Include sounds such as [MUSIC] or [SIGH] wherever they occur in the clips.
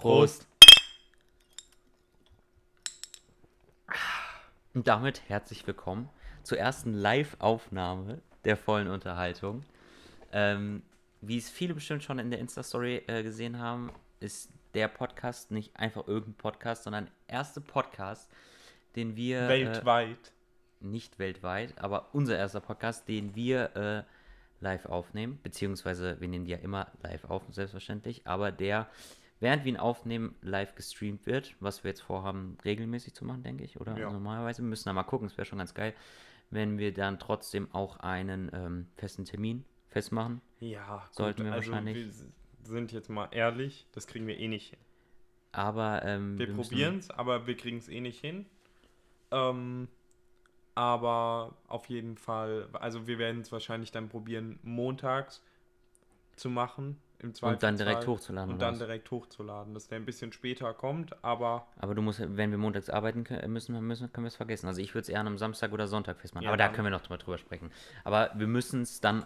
Prost. Und damit herzlich willkommen zur ersten Live-Aufnahme der vollen Unterhaltung. Ähm, wie es viele bestimmt schon in der Insta-Story äh, gesehen haben, ist der Podcast nicht einfach irgendein Podcast, sondern der erste Podcast, den wir. Weltweit. Äh, nicht weltweit, aber unser erster Podcast, den wir äh, live aufnehmen. Beziehungsweise wir nehmen die ja immer live auf, selbstverständlich. Aber der, während wir ihn aufnehmen, live gestreamt wird. Was wir jetzt vorhaben, regelmäßig zu machen, denke ich. Oder Ja. normalerweise. Wir müssen da mal gucken, es wäre schon ganz geil, wenn wir dann trotzdem auch einen ähm, festen Termin festmachen. Ja, gut, Sollten wir also wahrscheinlich. wir sind jetzt mal ehrlich, das kriegen wir eh nicht hin. Aber ähm, Wir, müssen- probieren es, aber wir kriegen es eh nicht hin. Ähm, aber auf jeden Fall, also wir werden es wahrscheinlich dann probieren, montags zu machen. Im Und dann direkt hochzuladen. Und dann was? direkt hochzuladen, dass der ein bisschen später kommt, aber Aber du musst, wenn wir montags arbeiten können, müssen, müssen können wir es vergessen. Also ich würde es eher an einem Samstag oder Sonntag festmachen. Ja, aber da können wir noch drüber, drüber sprechen. Aber wir müssen es dann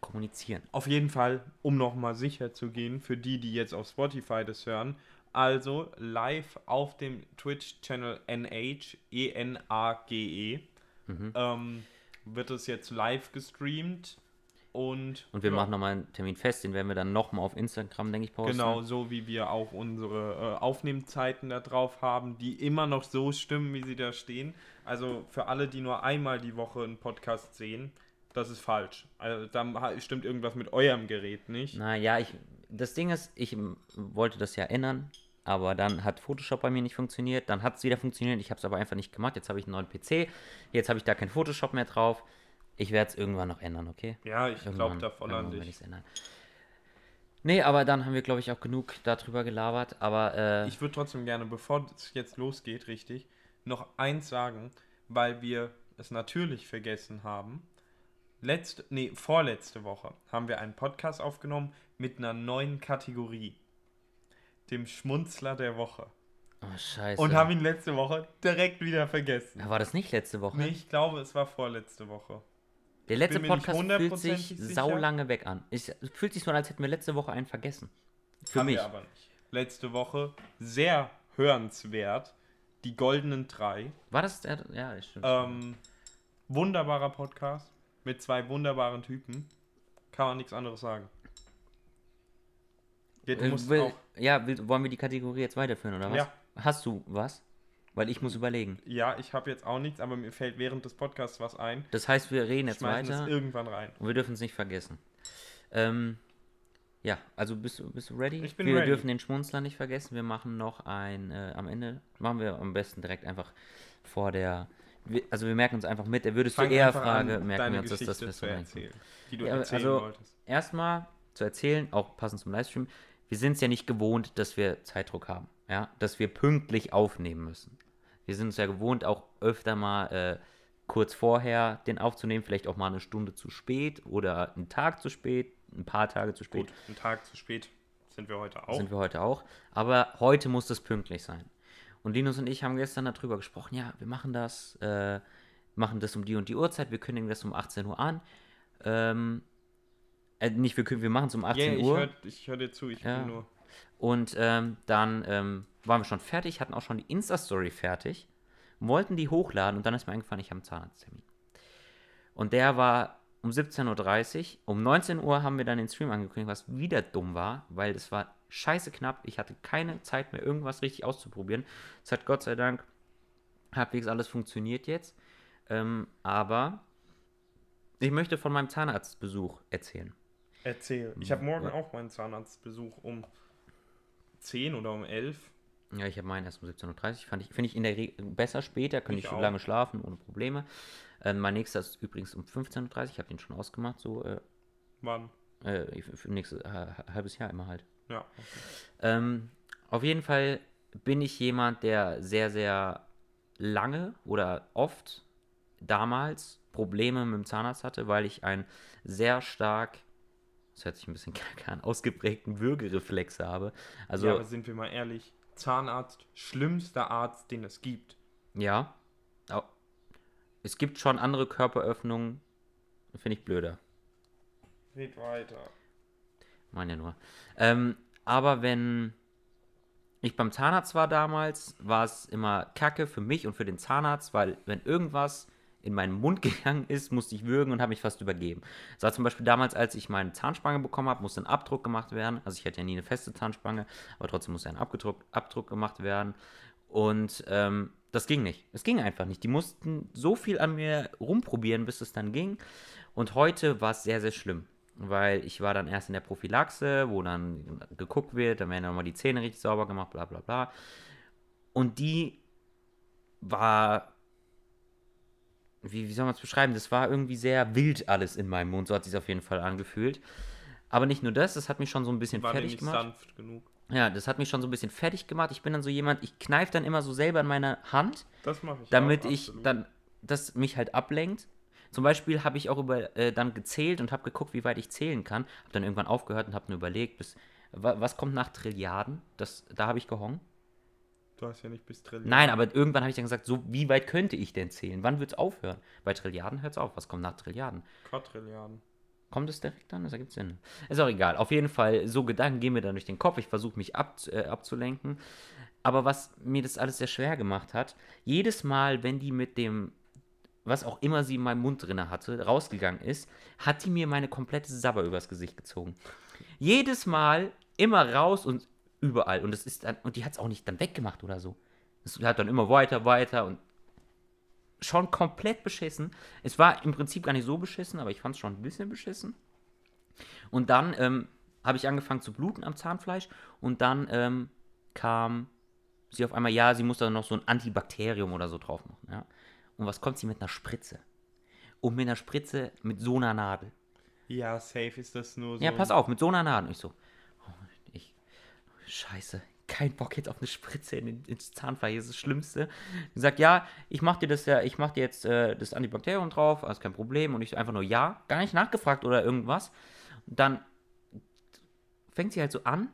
kommunizieren. Auf jeden Fall, um nochmal sicher zu gehen, für die, die jetzt auf Spotify das hören, also live auf dem Twitch-Channel NH, E-N-A-G-E, Mhm. ähm, wird es jetzt live gestreamt und, Und wir ja, machen nochmal einen Termin fest, den werden wir dann nochmal auf Instagram, denke ich, posten. Genau, so wie wir auch unsere äh, Aufnehmzeiten da drauf haben, die immer noch so stimmen, wie sie da stehen. Also für alle, die nur einmal die Woche einen Podcast sehen, das ist falsch. Also dann ha- stimmt irgendwas mit eurem Gerät nicht. Naja, ich, das Ding ist, ich wollte das ja ändern, aber dann hat Photoshop bei mir nicht funktioniert, dann hat es wieder funktioniert, ich habe es aber einfach nicht gemacht. Jetzt habe ich einen neuen PC, jetzt habe ich da kein Photoshop mehr drauf. Ich werde es irgendwann noch ändern, okay? Ja, ich glaube da voll an dich. ändern. Nee, aber dann haben wir, glaube ich, auch genug darüber gelabert. Aber äh, Ich würde trotzdem gerne, bevor es jetzt losgeht, richtig, noch eins sagen, weil wir es natürlich vergessen haben. Letzte, nee, vorletzte Woche haben wir einen Podcast aufgenommen mit einer neuen Kategorie. Dem Schmunzler der Woche. oh, scheiße. Und haben ihn letzte Woche direkt wieder vergessen. War das nicht letzte Woche? Nee, ich glaube, es war vorletzte Woche. Der letzte Podcast fühlt sich sicher. saulange weg an. Es fühlt sich so an, als hätten wir letzte Woche einen vergessen. Für Haben mich. aber nicht. Letzte Woche sehr hörenswert. Die goldenen drei. War das der? Ja, stimmt. Ähm, wunderbarer Podcast mit zwei wunderbaren Typen. Kann man nichts anderes sagen. Ja, du Äh, will, ja, will, wollen wir die Kategorie jetzt weiterführen, oder was? Ja. Hast du was? Weil ich muss überlegen. ja, ich habe jetzt auch nichts, aber mir fällt während des Podcasts was ein. Das heißt, wir reden jetzt Schmeißen es weiter irgendwann rein. und wir dürfen es nicht vergessen. Ähm, ja, also bist du, bist du ready? Ich bin wir ready. dürfen den Schmunzler nicht vergessen. Wir machen noch ein, äh, am Ende, machen wir am besten direkt einfach vor der, wir, also wir merken uns einfach mit, der würdest du Fang eher einfach Frage, an, merken wir uns, dass das das zu erzählen, die du Ja, erzählen also- wolltest. erstmal zu erzählen, auch passend zum Livestream, wir sind es ja nicht gewohnt, dass wir Zeitdruck haben, ja, dass wir pünktlich aufnehmen müssen. Wir sind es ja gewohnt, auch öfter mal äh, kurz vorher den aufzunehmen, vielleicht auch mal eine Stunde zu spät oder einen Tag zu spät, ein paar Tage zu spät. Gut, einen Tag zu spät sind wir heute auch. Sind wir heute auch. Aber heute muss das pünktlich sein. Und Linus und ich haben gestern darüber gesprochen, ja, wir machen das, äh, machen das um die und die Uhrzeit, wir kündigen das um 18 Uhr an. Ähm, äh, nicht, wir, wir machen es um 18 Yeah, ich Uhr. höre ich hör dir zu, ich Ja. bin nur. Und ähm, dann ähm, waren wir schon fertig, hatten auch schon die Insta-Story fertig, wollten die hochladen und dann ist mir eingefallen, ich habe einen Zahnarzttermin. Und der war um 17.30 Uhr. Um 19 Uhr haben wir dann den Stream angekündigt, was wieder dumm war, weil es war scheiße knapp. Ich hatte keine Zeit mehr, irgendwas richtig auszuprobieren. Es hat Gott sei Dank halbwegs alles funktioniert jetzt. Ähm, aber ich möchte von meinem Zahnarztbesuch erzählen. Erzähl. Ich habe morgen Ja. auch meinen Zahnarztbesuch um 10 oder um 11. Ja, ich habe meinen erst um 17.30 Uhr. Fand ich, Finde ich in der Regel besser später, kann ich, Ich lange schlafen, ohne Probleme. Ähm, mein nächster ist übrigens um 15.30 Uhr. Ich habe den schon ausgemacht, so äh, Wann? äh, für, nächstes äh, halbes Jahr immer halt. Ja. Okay. Ähm, auf jeden Fall bin ich jemand, der sehr, sehr lange oder oft damals Probleme mit dem Zahnarzt hatte, weil ich einen sehr stark, das hört sich ein bisschen [LAUGHS] kacke an, ausgeprägten Würgereflex habe. Also, ja, aber sind wir mal ehrlich, Zahnarzt, schlimmster Arzt, den es gibt. Ja. Es gibt schon andere Körperöffnungen, finde ich blöder. Red weiter. Meine ja nur. Ähm, aber wenn ich beim Zahnarzt war damals, war es immer Kacke für mich und für den Zahnarzt, weil wenn irgendwas in meinen Mund [LAUGHS] gegangen ist, musste ich würgen und habe mich fast übergeben. Das war zum Beispiel damals, als ich meine Zahnspange bekommen habe, musste ein Abdruck gemacht werden. Also ich hatte ja nie eine feste Zahnspange, aber trotzdem musste ein Abdruck, Abdruck gemacht werden. Und ähm, das ging nicht. Es ging einfach nicht. Die mussten so viel an mir rumprobieren, bis es dann ging. Und heute war es sehr, sehr schlimm. Weil ich war dann erst in der Prophylaxe, wo dann geguckt wird, dann werden nochmal die Zähne richtig sauber gemacht, bla bla bla. Und die war wie, wie soll man es beschreiben? Das war irgendwie sehr wild alles in meinem Mund, so hat sich auf jeden Fall angefühlt. Aber nicht nur das, das hat mich schon so ein bisschen War fertig gemacht. sanft genug. Ja, das hat mich schon so ein bisschen fertig gemacht. Ich bin dann so jemand, ich kneife dann immer so selber in meine Hand, Das mache ich damit auch, ich dann, das mich halt ablenkt. Zum Beispiel habe ich auch über, äh, dann gezählt und habe geguckt, wie weit ich zählen kann. Habe dann irgendwann aufgehört und habe nur überlegt, bis, wa, was kommt nach Trilliarden? Das, da habe ich gehongen. Du hast ja nicht bis Trillion. Nein, aber irgendwann habe ich dann gesagt, so wie weit könnte ich denn zählen? Wann wird es aufhören? Bei Trilliarden hört es auf. Was kommt nach Trilliarden? Quadrilliarden. Kommt es direkt dann? Das ergibt Sinn. Ist auch egal. Auf jeden Fall, so Gedanken gehen mir dann durch den Kopf. Ich versuche mich ab, äh, abzulenken. Aber was mir das alles sehr schwer gemacht hat, jedes Mal, wenn die mit dem, was auch immer sie in meinem Mund drinne hatte, rausgegangen ist, hat die mir meine komplette Sabber übers Gesicht gezogen. Jedes Mal immer raus und überall. Und das ist dann, und die hat es auch nicht dann weggemacht oder so. Es hat dann immer weiter, weiter und schon komplett beschissen. Es war im Prinzip gar nicht so beschissen, aber ich fand es schon ein bisschen beschissen. Und dann ähm, habe ich angefangen zu bluten am Zahnfleisch und dann ähm, kam sie auf einmal, ja, sie muss da noch so ein Antibakterium oder so drauf machen. Ja? Und was kommt sie mit einer Spritze? Und mit einer Spritze mit so einer Nadel. Ja, safe ist das nur so. Ja, pass auf, mit so einer Nadel. Ich so, scheiße, kein Bock jetzt auf eine Spritze in, ins Zahnfleisch, das ist das Schlimmste. Sie sagt, ja, ich mach dir das ja, ich mach dir jetzt äh, das Antibakterium drauf, alles kein Problem. Und ich einfach nur, ja, gar nicht nachgefragt oder irgendwas. Und dann fängt sie halt so an,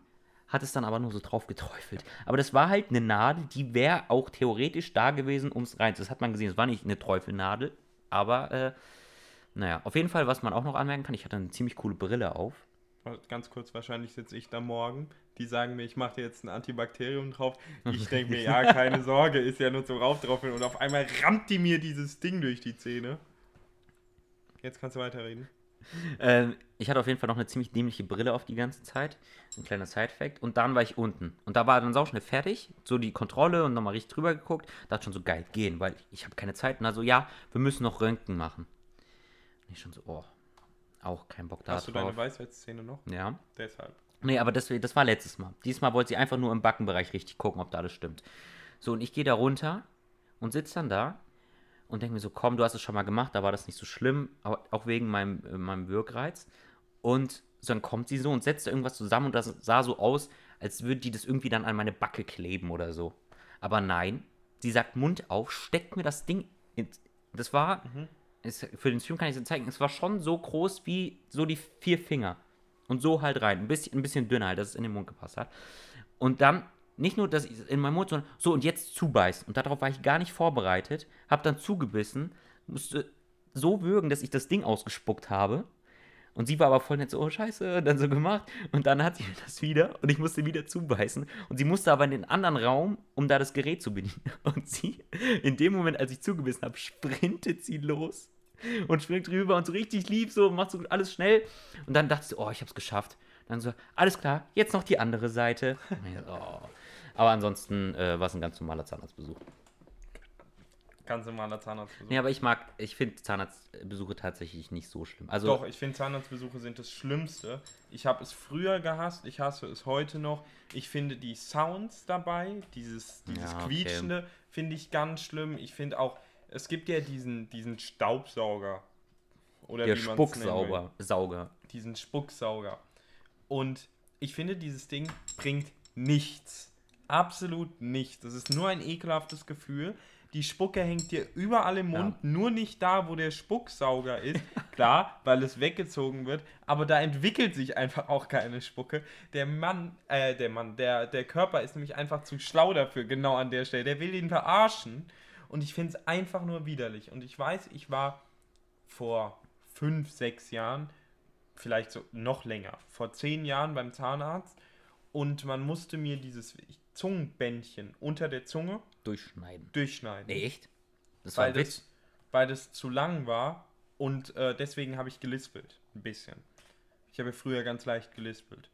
hat es dann aber nur so drauf geträufelt. Aber das war halt eine Nadel, die wäre auch theoretisch da gewesen, ums rein. Das hat man gesehen, es war nicht eine Träufelnadel, aber äh, naja, auf jeden Fall, was man auch noch anmerken kann, ich hatte eine ziemlich coole Brille auf. Ganz kurz, wahrscheinlich sitze ich da morgen. Die sagen mir, ich mache dir jetzt ein Antibakterium drauf. Ich denke mir, ja, [LAUGHS] keine Sorge, ist ja nur zum Rauftraufeln. Und auf einmal rammt die mir dieses Ding durch die Zähne. Jetzt kannst du weiterreden. Ähm, ich hatte auf jeden Fall noch eine ziemlich dämliche Brille auf die ganze Zeit. Ein kleiner Side-Fact. Und dann war ich unten. Und da war dann sauschnell fertig. So die Kontrolle und nochmal richtig drüber geguckt. Dachte schon so, geil, gehen, weil ich habe keine Zeit. Und also, ja, wir müssen noch Röntgen machen. Und ich schon so, oh, auch kein Bock da Hast du drauf. deine Weisheitszähne noch? ja. Deshalb. Nee, aber das, das war letztes Mal. Diesmal wollte sie einfach nur im Backenbereich richtig gucken, ob da alles stimmt. So, und ich gehe da runter und sitze dann da und denke mir so, komm, du hast es schon mal gemacht, da war das nicht so schlimm, aber auch wegen meinem, äh, meinem Wirkreiz. Und so, dann kommt sie so und setzt da irgendwas zusammen und das sah so aus, als würde die das irgendwie dann an meine Backe kleben oder so. Aber nein, sie sagt Mund auf, steckt mir das Ding in, Das war, es, für den Stream kann ich es zeigen, es war schon so groß wie so die vier Finger. Und so halt rein. Ein bisschen, ein bisschen dünner halt, dass es in den Mund gepasst hat. Und dann nicht nur, dass ich es in meinen Mund, sondern so und jetzt zubeißen. Und darauf war ich gar nicht vorbereitet. Hab dann zugebissen, musste so würgen, dass ich das Ding ausgespuckt habe. Und sie war aber voll nett so, oh scheiße, und [LAUGHS] dann so gemacht. Und dann hat sie das wieder und ich musste wieder zubeißen. Und sie musste aber in den anderen Raum, um da das Gerät zu bedienen. [LAUGHS] Und sie, in dem Moment, als ich zugebissen habe, sprintet sie los und springt rüber und so richtig lieb so, macht so alles schnell. Und dann dachte sie, oh, ich hab's geschafft. Dann so, alles klar, jetzt noch die andere Seite. [LAUGHS] Und oh. Aber ansonsten äh, war es ein ganz normaler Zahnarztbesuch. Ganz normaler Zahnarztbesuch. Nee, aber ich mag, ich finde Zahnarztbesuche tatsächlich nicht so schlimm. Also, Doch, ich finde Zahnarztbesuche sind das Schlimmste. Ich habe es früher gehasst, ich hasse es heute noch. Ich finde die Sounds dabei, dieses, dieses Ja, okay. Quietschende, finde ich ganz schlimm. Ich finde auch, es gibt ja diesen, diesen Staubsauger. Oder der. Spucksauger, Sauger. Diesen Spucksauger. Und ich finde, dieses Ding bringt nichts. Absolut nichts. Das ist nur ein ekelhaftes Gefühl. Die Spucke hängt dir überall im Mund, nur nicht da, wo der Spucksauger ist. [LAUGHS] Klar, weil es weggezogen wird, aber da entwickelt sich einfach auch keine Spucke. Der Mann, äh, der Mann, der, der Körper ist nämlich einfach zu schlau dafür, genau an der Stelle. Der will ihn verarschen. Und ich finde es einfach nur widerlich. Und ich weiß, ich war vor fünf, sechs Jahren, vielleicht so noch länger, vor zehn Jahren beim Zahnarzt und man musste mir dieses, ich Zungenbändchen unter der Zunge Durchschneiden. durchschneiden. Nee, echt? Das war weil, ein Witz. das, weil das zu lang war und äh, deswegen habe ich gelispelt. Ein bisschen. Ich habe früher ganz leicht gelispelt.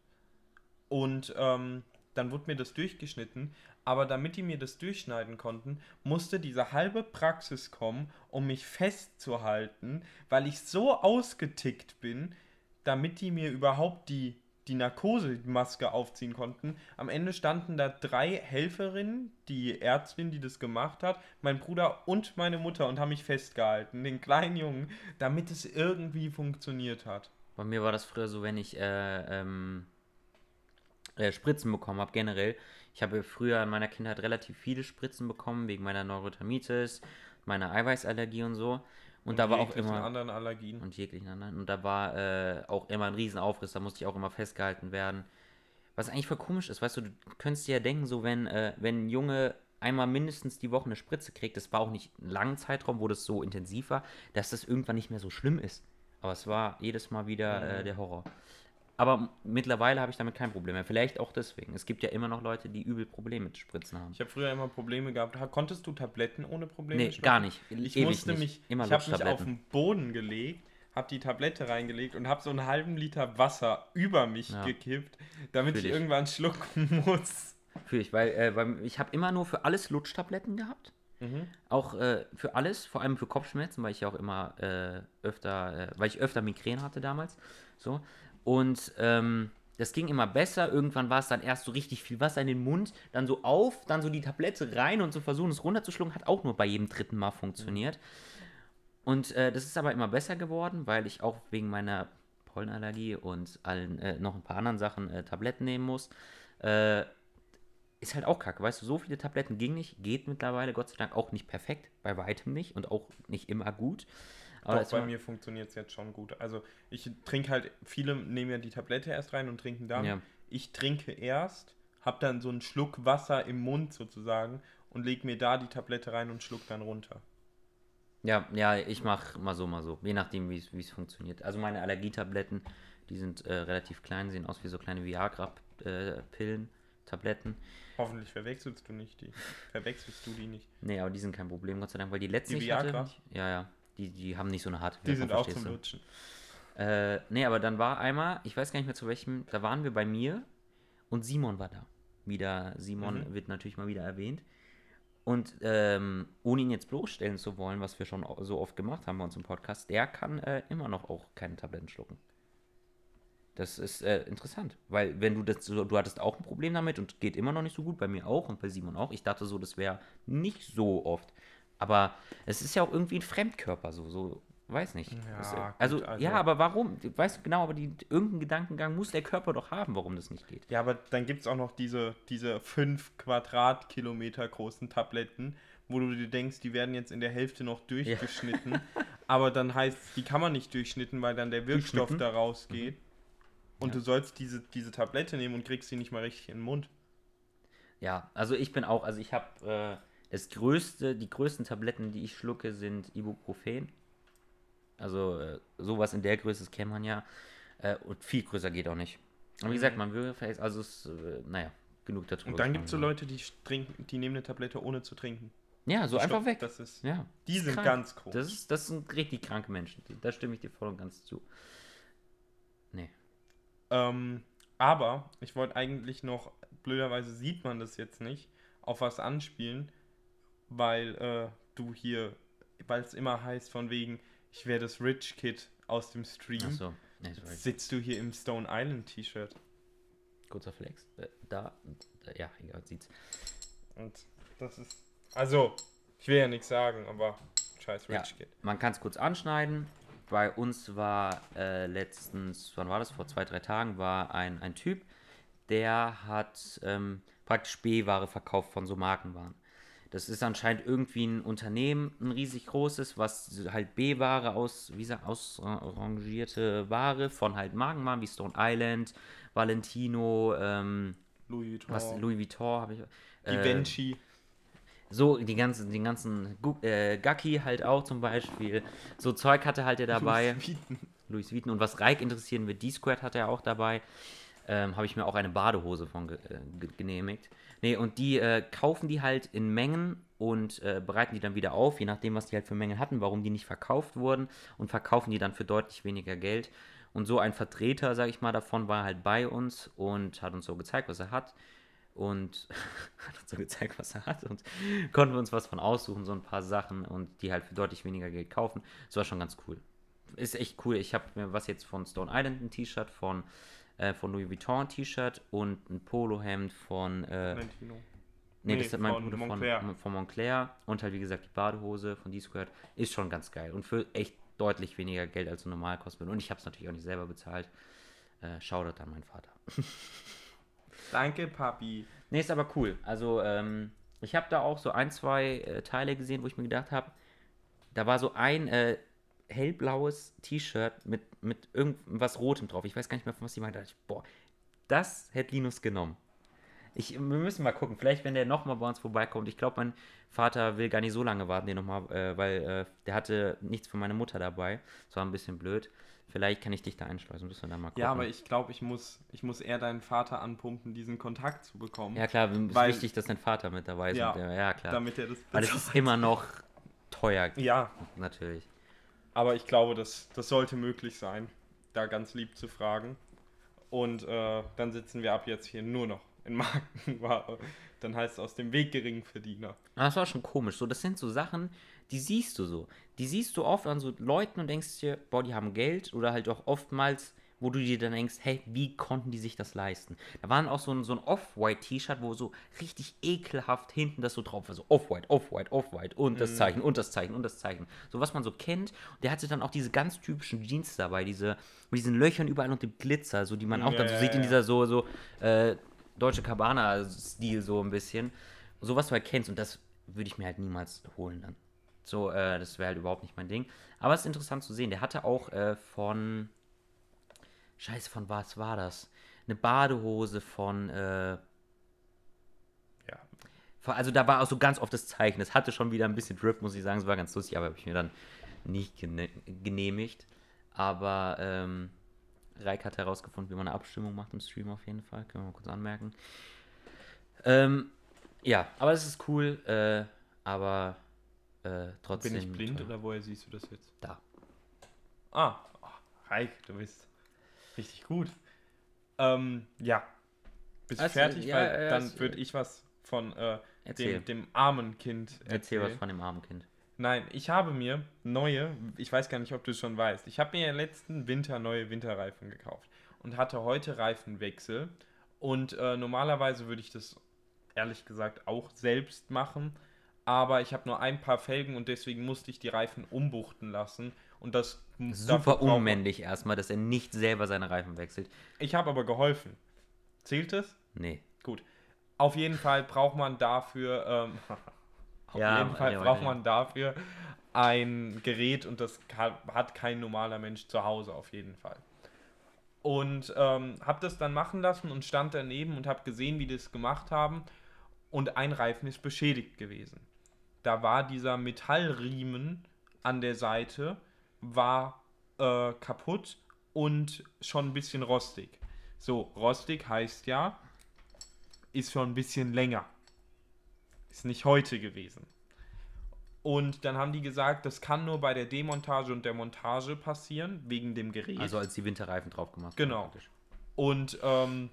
Und ähm, dann wurde mir das durchgeschnitten, aber damit die mir das durchschneiden konnten, musste diese halbe Praxis kommen, um mich festzuhalten, weil ich so ausgetickt bin, damit die mir überhaupt die, die Narkosemaske aufziehen konnten. Am Ende standen da drei Helferinnen, die Ärztin, die das gemacht hat, mein Bruder und meine Mutter und haben mich festgehalten, den kleinen Jungen, damit es irgendwie funktioniert hat. Bei mir war das früher so, wenn ich äh, ähm, äh, Spritzen bekommen habe, generell. Ich habe früher in meiner Kindheit relativ viele Spritzen bekommen, wegen meiner Neurothermitis, meiner Eiweißallergie und so. Und, da war auch immer. anderen Allergien. Und jeglichen anderen. Und da war äh, auch immer ein Riesenaufriss, da musste ich auch immer festgehalten werden. Was eigentlich voll komisch ist, weißt du, du könntest dir ja denken, so wenn, äh, wenn ein Junge einmal mindestens die Woche eine Spritze kriegt, das war auch nicht ein langen Zeitraum, wo das so intensiv war, dass das irgendwann nicht mehr so schlimm ist. Aber es war jedes Mal wieder äh, der Horror. Aber mittlerweile habe ich damit kein Problem mehr. Vielleicht auch deswegen. Es gibt ja immer noch Leute, die übel Probleme mit Spritzen haben. Ich habe früher immer Probleme gehabt. Ha- Konntest du Tabletten ohne Probleme Nee, schlucken? gar nicht. Ich Ewig musste nicht. mich, Immer ich habe mich auf den Boden gelegt, habe die Tablette reingelegt und habe so einen halben Liter Wasser über mich Ja. gekippt, damit Fühl ich ich. irgendwann schlucken [LAUGHS] muss. Fühl ich, weil, äh, weil ich habe immer nur für alles Lutschtabletten gehabt. Mhm. Auch äh, für alles, vor allem für Kopfschmerzen, weil ich ja auch immer äh, öfter, äh, weil ich öfter Migräne hatte damals. So. Und ähm, das ging immer besser. Irgendwann war es dann erst so richtig viel Wasser in den Mund, dann so auf, dann so die Tablette rein und so versuchen, es runterzuschlucken, hat auch nur bei jedem dritten Mal funktioniert. Und äh, das ist aber immer besser geworden, weil ich auch wegen meiner Pollenallergie und allen äh, noch ein paar anderen Sachen äh, Tabletten nehmen muss. Äh, ist halt auch kacke, weißt du, so viele Tabletten ging nicht, geht mittlerweile Gott sei Dank auch nicht perfekt, bei weitem nicht und auch nicht immer gut. Aber Doch, bei mir funktioniert es jetzt schon gut. Also ich trinke halt, viele nehmen ja die Tablette erst rein und trinken dann. Ja. Ich trinke erst, habe dann so einen Schluck Wasser im Mund sozusagen und lege mir da die Tablette rein und schluck dann runter. Ja, ja, ich mache mal so, mal so, je nachdem, wie es funktioniert. Also meine Allergietabletten, die sind äh, relativ klein, sehen aus wie so kleine Viagra-Pillen, Tabletten. Hoffentlich verwechselst du nicht die. Verwechselst du die nicht. Nee, aber die sind kein Problem, Gott sei Dank, weil die letzte Die ich hatte, Viagra? nicht- ja, ja, die, die haben nicht so eine harte Die sind auch zum du? Lutschen. Äh, nee, aber dann war einmal, ich weiß gar nicht mehr zu welchem, da waren wir bei mir und Simon war da. Wieder, Simon Mhm. wird natürlich mal wieder erwähnt. Und ähm, ohne ihn jetzt bloßstellen zu wollen, was wir schon so oft gemacht haben bei uns im Podcast, der kann äh, immer noch auch keine Tabletten schlucken. Das ist äh, interessant, weil wenn du das, so- du hattest auch ein Problem damit und geht immer noch nicht so gut, bei mir auch und bei Simon auch. Ich dachte so, das wäre nicht so oft. Aber es ist ja auch irgendwie ein Fremdkörper, so, so, weiß nicht. Ja, äh, gut, also, also- ja, aber warum? Weißt du genau, aber die, irgendeinen Gedankengang muss der Körper doch haben, warum das nicht geht. Ja, aber dann gibt es auch noch diese, diese 5 Quadratkilometer großen Tabletten, wo du dir denkst, die werden jetzt in der Hälfte noch durchgeschnitten. [LAUGHS] aber dann heißt die kann man nicht durchschnitten, weil dann der Wirkstoff da rausgeht. Und Ja. du sollst diese, diese Tablette nehmen und kriegst sie nicht mal richtig in den Mund. Ja, also ich bin auch, also ich habe äh, das größte, die größten Tabletten, die ich schlucke, sind Ibuprofen. Also äh, sowas in der Größe, das kennt man ja. Äh, und viel größer geht auch nicht. Aber wie gesagt, man würde vielleicht, also es, äh, naja, genug darüber. Und dann gibt es so gesprochen. Leute, die, trinken, die nehmen eine Tablette ohne zu trinken. Ja, so einfach Stopp, weg. Das ist, ja. die sind krank. ganz groß. Das, ist, das sind richtig kranke Menschen. Da stimme ich dir voll und ganz zu. Nee. Ähm, aber ich wollte eigentlich noch, blöderweise sieht man das jetzt nicht, auf was anspielen, weil äh, du hier, weil es immer heißt von wegen, ich wäre das Rich Kid aus dem Stream, Achso. Nee, sitzt du hier im Stone Island T-Shirt. Kurzer Flex. Äh, da, da, ja, egal, sieht's. Und das ist, also, ich will ja nichts sagen, aber scheiß Rich Ja. Kid. Man kann es kurz anschneiden. Bei uns war äh, letztens, wann war das? Vor zwei, drei Tagen war ein, ein Typ, der hat ähm, praktisch B-Ware verkauft von so Markenwaren. Das ist anscheinend irgendwie ein Unternehmen, ein riesig großes, was halt B-Ware aus, wie gesagt, ausrangierte Ware von halt Markenwaren wie Stone Island, Valentino, ähm, Louis Vuitton, was, Louis Vuitton habe ich. äh, Givenchy. so, die ganzen, den ganzen Gu äh, Gacki halt auch zum Beispiel. So Zeug hatte halt er dabei. Louis Vuitton. Louis Vuitton. Und was Reik interessieren wird, D-Squared hat er auch dabei. Ähm, Habe ich mir auch eine Badehose von ge äh, ge genehmigt. Nee, und die äh, kaufen die halt in Mengen und äh, bereiten die dann wieder auf, je nachdem, was die halt für Mengen hatten, warum die nicht verkauft wurden und verkaufen die dann für deutlich weniger Geld. Und so ein Vertreter, sag ich mal, davon war halt bei uns und hat uns so gezeigt, was er hat. Und [LAUGHS] hat uns so gezeigt, was er hat. Und konnten wir uns was von aussuchen, so ein paar Sachen und die halt für deutlich weniger Geld kaufen. Das war schon ganz cool. Ist echt cool. Ich habe mir was jetzt von Stone Island ein T-Shirt, von, äh, von Louis Vuitton T-Shirt und ein Polohemd von. Äh, Valentino. Nee, Nee, das ist mein von Bruder Moncler. von, von Montclair. Und halt, wie gesagt, die Badehose von D-Squared ist schon ganz geil. Und für echt deutlich weniger Geld als so normal würde. Und ich habe es natürlich auch nicht selber bezahlt. Äh, Shoutout an meinen Vater. [LAUGHS] Danke, Papi. Nee, ist aber cool. Also, ähm, ich habe da auch so ein, zwei äh, Teile gesehen, wo ich mir gedacht habe, da war so ein äh, hellblaues T-Shirt mit, mit irgendwas Rotem drauf. Ich weiß gar nicht mehr, von was die meinte. Da dachte ich, boah, das hätte Linus genommen. Ich, wir müssen mal gucken. Vielleicht, wenn der nochmal bei uns vorbeikommt. Ich glaube, mein Vater will gar nicht so lange warten, den nochmal, äh, weil äh, der hatte nichts für meine Mutter dabei. Das war ein bisschen blöd. Vielleicht kann ich dich da einschleusen. Müssen wir dann mal gucken. Ja, aber ich glaube, ich muss, ich muss eher deinen Vater anpumpen, diesen Kontakt zu bekommen. Ja, klar, ist Weil- wichtig, dass dein Vater mit dabei ist. Ja, der, ja klar. Damit er das Weil es ist immer noch teuer, Ja, natürlich. Aber ich glaube, das, das sollte möglich sein, da ganz lieb zu fragen. Und äh, dann sitzen wir ab jetzt hier nur noch in Markenware. Dann heißt es aus dem Weg Geringverdiener. Aber das war schon komisch. So, das sind so Sachen, die siehst du so. Die siehst du oft an so Leuten und denkst dir, boah, die haben Geld. Oder halt auch oftmals, wo du dir dann denkst, hey, wie konnten die sich das leisten? Da waren auch so ein, so ein Off-White-T-Shirt, wo so richtig ekelhaft hinten das so drauf war. So Off-White, Off-White, Off-White und das Zeichen und das Zeichen und das Zeichen. So was man so kennt. Und der hatte dann auch diese ganz typischen Jeans dabei, diese mit diesen Löchern überall und dem Glitzer, so die man auch Ja, dann so sieht in dieser so, so äh, deutsche Cabana-Stil so ein bisschen. Sowas du halt kennst und das würde ich mir halt niemals holen dann. So, äh, das wäre halt überhaupt nicht mein Ding. Aber es ist interessant zu sehen. Der hatte auch äh, von. Scheiße, von was war das? Eine Badehose von. Äh, Ja. von- also da war auch so ganz oft das Zeichen. Es hatte schon wieder ein bisschen Drip, muss ich sagen. Es war ganz lustig, aber habe ich mir dann nicht gene genehmigt. Aber ähm, Reik hat herausgefunden, wie man eine Abstimmung macht im Stream auf jeden Fall. Können wir mal kurz anmerken. Ähm, ja, aber es ist cool, äh, aber äh, trotzdem. Bin ich blind toll. oder woher siehst du das jetzt? Da. Ah, oh, Reik, du bist richtig gut. Ähm, ja. Bist du Also, fertig? ja, Weil ja, dann würde ich was von äh, dem, dem armen Kind Erzähl was erzählen. von dem armen Kind. Nein, ich habe mir neue, ich weiß gar nicht, ob du es schon weißt, ich habe mir letzten Winter neue Winterreifen gekauft und hatte heute Reifenwechsel. Und äh, normalerweise würde ich das ehrlich gesagt auch selbst machen, aber ich habe nur ein paar Felgen und deswegen musste ich die Reifen umbuchten lassen. Und das Super unmännlich erstmal, dass er nicht selber seine Reifen wechselt. Ich habe aber geholfen. Zählt es? Nee. Gut. Auf jeden Fall braucht man dafür, ähm, [LAUGHS] auf Ja, jeden Fall ja, braucht ja. man dafür ein Gerät und das hat kein normaler Mensch zu Hause auf jeden Fall. Und ähm, habe das dann machen lassen und stand daneben und habe gesehen, wie die das gemacht haben. Und ein Reifen ist beschädigt gewesen. Da war dieser Metallriemen an der Seite, war äh, kaputt und schon ein bisschen rostig. So, rostig heißt ja, ist schon ein bisschen länger. Ist nicht heute gewesen. Und dann haben die gesagt, das kann nur bei der Demontage und der Montage passieren, wegen dem Gerät. Also als die Winterreifen drauf gemacht Genau. wurden, praktisch. Und ähm,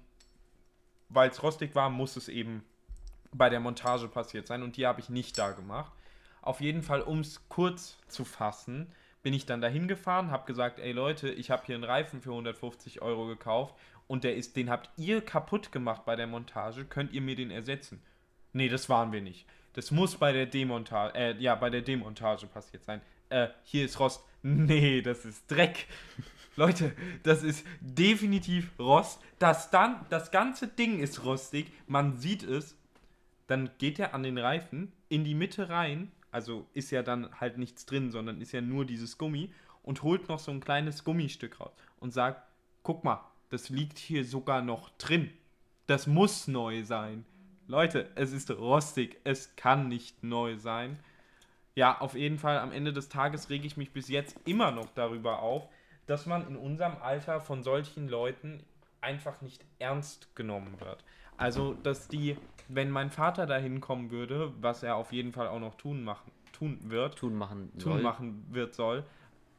weil es rostig war, muss es eben bei der Montage passiert sein. Und die habe ich nicht da gemacht. Auf jeden Fall, um es kurz zu fassen, bin ich dann dahin gefahren, habe gesagt, ey Leute, ich habe hier einen Reifen für 150 Euro gekauft und der ist, den habt ihr kaputt gemacht bei der Montage. Könnt ihr mir den ersetzen? Nee, das waren wir nicht. Das muss bei der Demontage, äh, ja, bei der Demontage passiert sein. Äh, hier ist Rost. Nee, das ist Dreck. Leute, das ist definitiv Rost. Das dann, das ganze Ding ist rostig. Man sieht es. Dann geht er an den Reifen in die Mitte rein. Also ist ja dann halt nichts drin, sondern ist ja nur dieses Gummi und holt noch so ein kleines Gummistück raus und sagt: Guck mal, das liegt hier sogar noch drin. Das muss neu sein. Leute, es ist rostig. Es kann nicht neu sein. Ja, auf jeden Fall, am Ende des Tages rege ich mich bis jetzt immer noch darüber auf, dass man in unserem Alter von solchen Leuten einfach nicht ernst genommen wird. Also, dass die, wenn mein Vater da hinkommen würde, was er auf jeden Fall auch noch tun machen, tun wird, Tun machen tun soll. machen wird soll,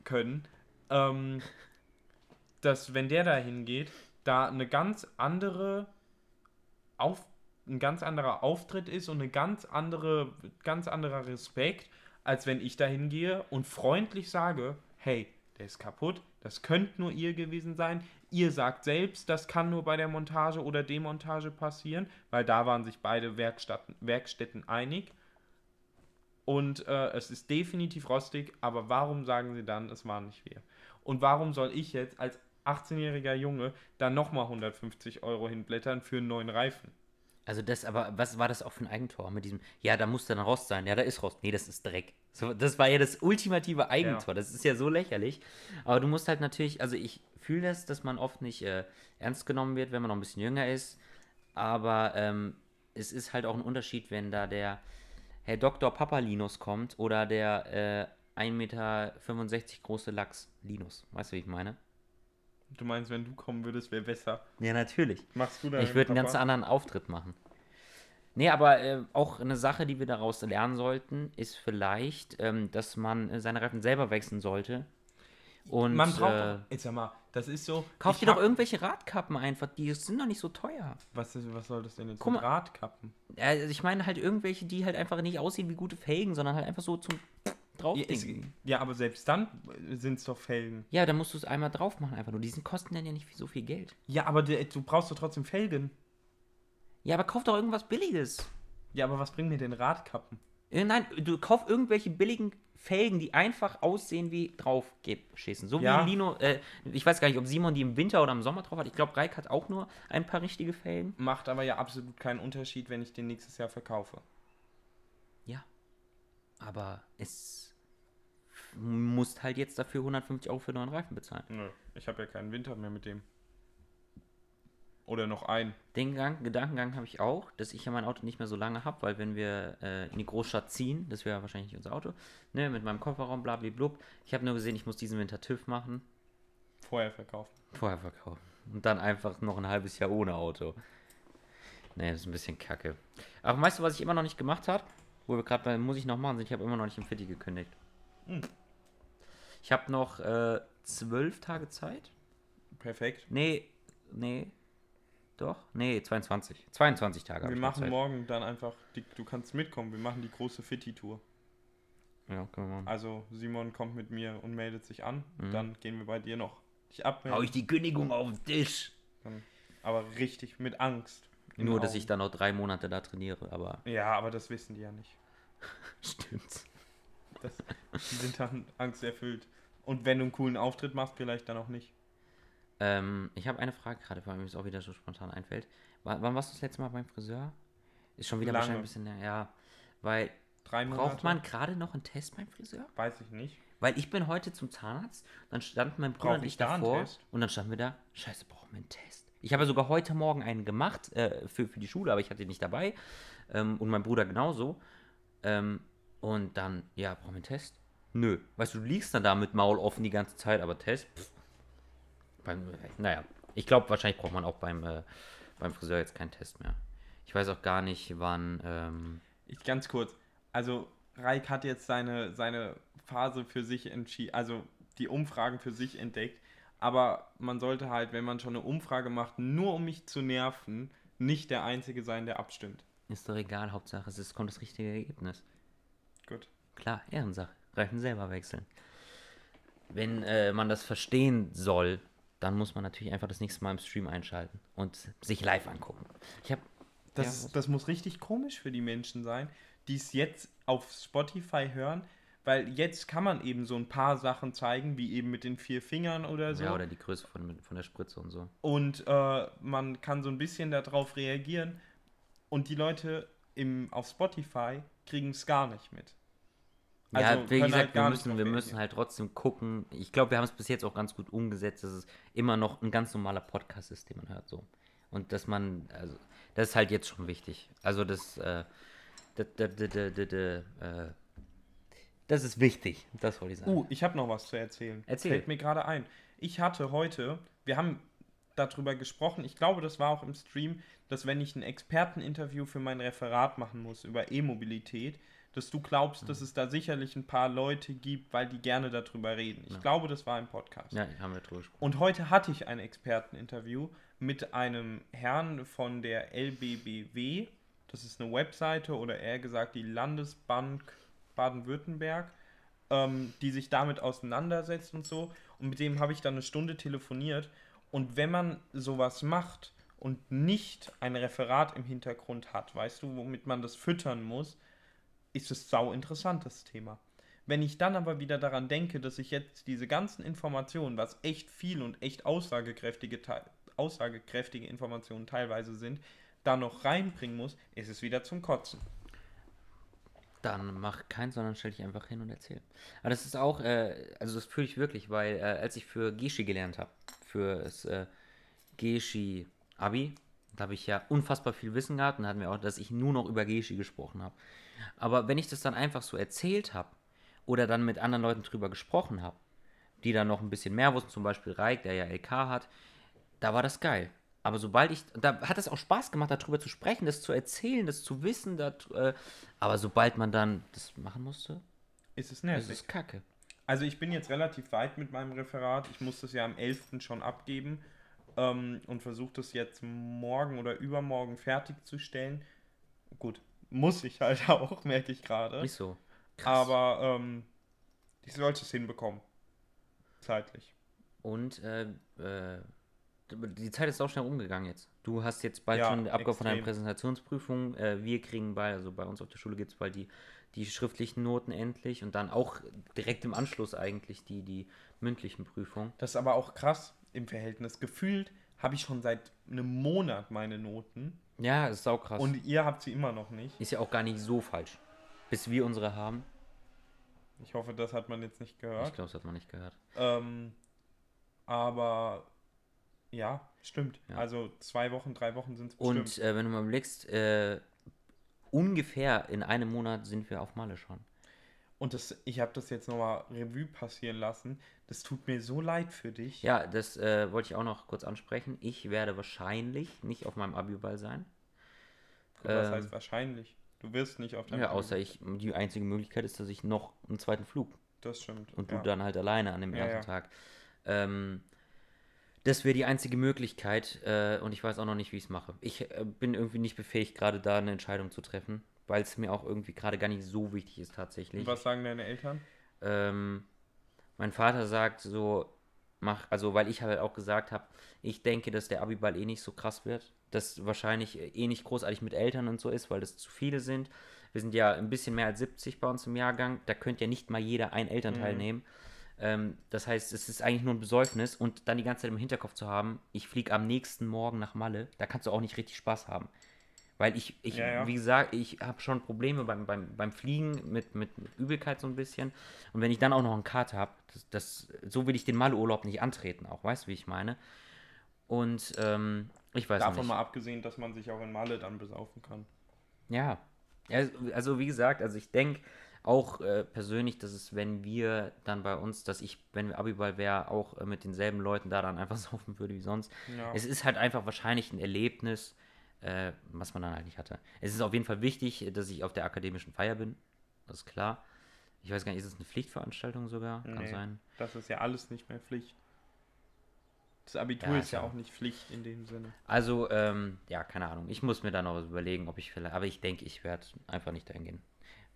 können, ähm, [LAUGHS] dass wenn der da hingeht, da eine ganz andere auf ein ganz anderer Auftritt ist und eine ganz andere ganz anderer Respekt, als wenn ich da hingehe und freundlich sage, hey, der ist kaputt, das könnte nur ihr gewesen sein. Ihr sagt selbst, das kann nur bei der Montage oder Demontage passieren, weil da waren sich beide Werkstätten, Werkstätten einig. Und äh, es ist definitiv rostig, aber warum sagen sie dann, es war nicht wir? Und warum soll ich jetzt als 18-jähriger Junge dann nochmal 150 Euro hinblättern für einen neuen Reifen? Also das, aber was war das auch für ein Eigentor mit diesem, ja, da muss dann Rost sein, ja, da ist Rost. Nee, das ist Dreck. So, das war ja das ultimative Eigentor, das ist ja so lächerlich. Aber du musst halt natürlich, also ich fühle das, dass man oft nicht äh, ernst genommen wird, wenn man noch ein bisschen jünger ist. Aber ähm, es ist halt auch ein Unterschied, wenn da der Herr Dr. Papa Linus kommt oder der äh, 1,65 Meter große Lachs Linus. Weißt du, wie ich meine? Du meinst, wenn du kommen würdest, wäre besser. Ja, natürlich. Machst du da Ich würde einen ganz anderen Auftritt machen. Nee, aber äh, auch eine Sache, die wir daraus lernen sollten, ist vielleicht, ähm, dass man äh, seine Reifen selber wechseln sollte. Und Man braucht. äh, jetzt sag mal, das ist so. kauf dir doch irgendwelche Radkappen einfach, die sind doch nicht so teuer. Was, ist, was soll das denn jetzt? Guck mit. Radkappen. Äh, ich meine halt irgendwelche, die halt einfach nicht aussehen wie gute Felgen, sondern halt einfach so zum [LAUGHS] Ja, es, draufdingen. ja, aber selbst dann sind es doch Felgen. Ja, dann musst du es einmal drauf machen einfach nur. Die kosten dann ja nicht so viel Geld. Ja, aber du, du brauchst doch trotzdem Felgen. Ja, aber kauf doch irgendwas Billiges. Ja, aber was bringen mir denn Radkappen? Äh, Nein, du kauf irgendwelche billigen Felgen, die einfach aussehen wie draufgeschissen. So Ja. wie Lino, äh, ich weiß gar nicht, ob Simon die im Winter oder im Sommer drauf hat. Ich glaube, Reik hat auch nur ein paar richtige Felgen. Macht aber ja absolut keinen Unterschied, wenn ich den nächstes Jahr verkaufe. Ja. Aber es musst halt jetzt dafür 150 Euro für neuen Reifen bezahlen. Nö, ich habe ja keinen Winter mehr mit dem. Oder noch einen. Den Gang, Gedankengang habe ich auch, dass ich ja mein Auto nicht mehr so lange habe, weil wenn wir äh, in die Großstadt ziehen, das wäre wahrscheinlich nicht unser Auto, ne, mit meinem Kofferraum, blablablub. Ich habe nur gesehen, ich muss diesen Winter TÜV machen. Vorher verkaufen. Vorher verkaufen. Und dann einfach noch ein halbes Jahr ohne Auto. Nee, das ist ein bisschen kacke. Aber weißt du, was ich immer noch nicht gemacht habe? Wo wir gerade bei muss ich noch machen sind, ich habe immer noch nicht im Fitti gekündigt. Hm. Ich habe noch äh, zwölf Tage Zeit. Perfekt. Nee, nee. Doch? Nee, 22. 22 Tage Wir ich machen morgen dann einfach, die, du kannst mitkommen, wir machen die große Fitti-Tour. Ja, können wir machen. Also Simon kommt mit mir und meldet sich an. Mhm. Dann gehen wir bei dir noch dich Hau abmelden. ich die Kündigung auf den Tisch. Dann, aber richtig mit Angst. Nur, dass ich dann noch drei Monate da trainiere, aber Ja, aber das wissen die ja nicht. [LAUGHS] stimmt. Das, die sind dann [LAUGHS] angsterfüllt. Und wenn du einen coolen Auftritt machst, vielleicht dann auch nicht. Ähm, ich habe eine Frage gerade, weil mir das auch wieder so spontan einfällt. Wann, wann warst du das letzte Mal beim Friseur? Ist schon wieder Lange. wahrscheinlich ein bisschen, länger, ja. Weil, braucht man gerade noch einen Test beim Friseur? Weiß ich nicht. Weil ich bin heute zum Zahnarzt, dann stand mein Bruder Brauch und ich ich da einen davor Test? und dann standen wir da, scheiße, brauchen wir einen Test. Ich habe sogar heute Morgen einen gemacht äh, für, für die Schule, aber ich hatte ihn nicht dabei ähm, und mein Bruder genauso. Ähm, und dann, ja, brauchen wir einen Test? Nö. Weißt du, du liegst dann da mit Maul offen die ganze Zeit, aber Test, pff. Beim, naja, ich glaube, wahrscheinlich braucht man auch beim, äh, beim Friseur jetzt keinen Test mehr. Ich weiß auch gar nicht, wann, ähm, Ich ganz kurz. Also Reik hat jetzt seine, seine Phase für sich entschieden, also die Umfragen für sich entdeckt. Aber man sollte halt, wenn man schon eine Umfrage macht, nur um mich zu nerven, nicht der Einzige sein, der abstimmt. ist doch egal, Hauptsache es ist, kommt das richtige Ergebnis. Gut. Klar, Ehrensache. Reifen selber wechseln. Wenn äh, man das verstehen soll, dann muss man natürlich einfach das nächste Mal im Stream einschalten und sich live angucken. Ich habe Das, Ja, das muss richtig komisch für die Menschen sein, die es jetzt auf Spotify hören, weil jetzt kann man eben so ein paar Sachen zeigen, wie eben mit den vier Fingern oder so. ja, oder die Größe von, von der Spritze und so. und äh, man kann so ein bisschen darauf reagieren und die Leute im, auf Spotify kriegen es gar nicht mit. Ja, Also wie können gesagt, halt wir müssen, wir müssen halt trotzdem gucken. Ich glaube, wir haben es bis jetzt auch ganz gut umgesetzt, dass es immer noch ein ganz normaler Podcast ist, den man hört so. Und dass man, also, das ist halt jetzt schon wichtig. Also das, äh, das, das, das, äh, das ist wichtig. Das wollte ich sagen. Uh, ich habe noch was zu erzählen. Erzähl. Fällt mir gerade ein. Ich hatte heute, wir haben darüber gesprochen, ich glaube, das war auch im Stream, dass wenn ich ein Experteninterview für mein Referat machen muss über E-Mobilität, dass du glaubst, Mhm. dass es da sicherlich ein paar Leute gibt, weil die gerne darüber reden. Ich Ja. glaube, das war im Podcast. Ja, haben wir drüber gesprochen. Und heute hatte ich ein Experteninterview mit einem Herrn von der LBBW. Das ist eine Webseite oder eher gesagt die Landesbank Baden-Württemberg, ähm, die sich damit auseinandersetzt und so. Und mit dem habe ich dann eine Stunde telefoniert. Und wenn man sowas macht und nicht ein Referat im Hintergrund hat, weißt du, womit man das füttern muss, ist es sau interessant, das Thema. Wenn ich dann aber wieder daran denke, dass ich jetzt diese ganzen Informationen, was echt viel und echt aussagekräftige, aussagekräftige Informationen teilweise sind, da noch reinbringen muss, ist es wieder zum Kotzen. Dann mach keinen, sondern stell dich einfach hin und erzähl. Aber das ist auch, äh, also das fühle ich wirklich, weil äh, als ich für Geschi gelernt habe, für das äh, Geschi Abi, da habe ich ja unfassbar viel Wissen gehabt und da hatten wir auch, dass ich nur noch über Geschi gesprochen habe. Aber wenn ich das dann einfach so erzählt habe oder dann mit anderen Leuten drüber gesprochen habe, die dann noch ein bisschen mehr wussten, zum Beispiel Reik, der ja LK hat, da war das geil. Aber sobald ich, da hat es auch Spaß gemacht, darüber zu sprechen, das zu erzählen, das zu wissen, dat, äh, aber sobald man dann das machen musste, Ist es ist nervig. es kacke. Also ich bin jetzt relativ weit mit meinem Referat. Ich muss das ja am 11. schon abgeben ähm, und versuche das jetzt morgen oder übermorgen fertigzustellen. Gut, muss ich halt [LAUGHS] auch, merke ich gerade. Nicht so. Aber ähm, ich sollte es hinbekommen. Zeitlich. Und äh, äh, die Zeit ist auch schnell umgegangen jetzt. Du hast jetzt bald Ja, schon Abgabe von deiner. Präsentationsprüfung. Äh, wir kriegen bald, also bei uns auf der Schule gibt es bald die, die schriftlichen Noten endlich und dann auch direkt im Anschluss eigentlich die, die mündlichen Prüfungen. Das ist aber auch krass im Verhältnis. Gefühlt habe ich schon seit einem Monat meine Noten Ja, ist auch krass. und ihr habt sie immer noch nicht. ist ja auch gar nicht so falsch. Bis wir unsere haben. Ich hoffe, das hat man jetzt nicht Ich gehört. glaube, das hat man nicht gehört. Ähm, aber ja, stimmt. Ja. Also zwei Wochen, drei Wochen sind es Und bestimmt. äh, wenn du mal überlegst, äh, ungefähr in einem Monat sind wir auf Malle schon. Und das, ich habe das jetzt nochmal Revue passieren lassen. Das tut mir so leid für dich. Ja, das äh, wollte ich auch noch kurz ansprechen. Ich werde wahrscheinlich nicht auf meinem Abiball sein. Gut, was ähm, heißt wahrscheinlich? Du wirst nicht auf deinem Ja, außer ich, die einzige Möglichkeit ist, dass ich noch einen zweiten Flug Das stimmt. und ja. du dann halt alleine an dem Ja, ersten ja. Tag. Ähm, das wäre die einzige Möglichkeit äh, und ich weiß auch noch nicht, wie ich es mache. Ich äh, bin irgendwie nicht befähigt, gerade da eine Entscheidung zu treffen, weil es mir auch irgendwie gerade gar nicht so wichtig ist tatsächlich. Und was sagen deine Eltern? Ähm, mein Vater sagt so, mach, also weil ich halt auch gesagt habe, ich denke, dass der Abiball eh nicht so krass wird, dass wahrscheinlich eh nicht großartig mit Eltern und so ist, weil das zu viele sind. Wir sind ja ein bisschen mehr als 70 bei uns im Jahrgang, da könnte ja nicht mal jeder ein Elternteil Mhm. nehmen. Ähm, das heißt, es ist eigentlich nur ein Besäufnis und dann die ganze Zeit im Hinterkopf zu haben, ich fliege am nächsten Morgen nach Malle, da kannst du auch nicht richtig Spaß haben. Weil ich, ich Ja, ja. wie gesagt, ich habe schon Probleme beim, beim, beim Fliegen mit, mit, Übelkeit so ein bisschen. Und wenn ich dann auch noch einen Kater habe, das, das, so will ich den Malle-Urlaub nicht antreten, auch, weißt du, wie ich meine? Und ähm, ich weiß Davon nicht. mal abgesehen, dass man sich auch in Malle dann besaufen kann. Ja. also wie gesagt, also ich denke auch äh, persönlich, dass es, wenn wir dann bei uns, dass ich, wenn Abiball wäre, auch äh, mit denselben Leuten da dann einfach [LAUGHS] saufen würde wie sonst. Ja. Es ist halt einfach wahrscheinlich ein Erlebnis, äh, was man dann halt nicht hatte. Es ist auf jeden Fall wichtig, dass ich auf der akademischen Feier bin. Das ist klar. Ich weiß gar nicht, ist es eine Pflichtveranstaltung sogar? Kann Nee. sein. Das ist ja alles nicht mehr Pflicht. Das Abitur Ja, ist ja auch nicht Pflicht in dem Sinne. Also, ähm, ja, keine Ahnung. Ich muss mir dann noch was überlegen, ob ich vielleicht, aber ich denke, ich werde einfach nicht dahin gehen.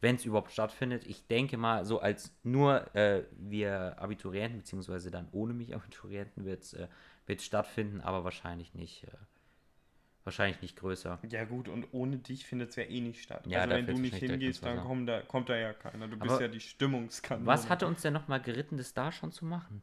Wenn es überhaupt stattfindet, ich denke mal, so als nur äh, wir Abiturienten, beziehungsweise dann ohne mich [LAUGHS] Abiturienten, wird es äh, wird's stattfinden, aber wahrscheinlich nicht, äh, wahrscheinlich nicht größer. Ja gut, und ohne dich findet es ja eh nicht statt. Ja, also wenn du nicht hingehst, dann kommt da, kommt da ja keiner. Du bist Aber ja die Stimmungskanone. Was hatte uns denn nochmal geritten, das da schon zu machen?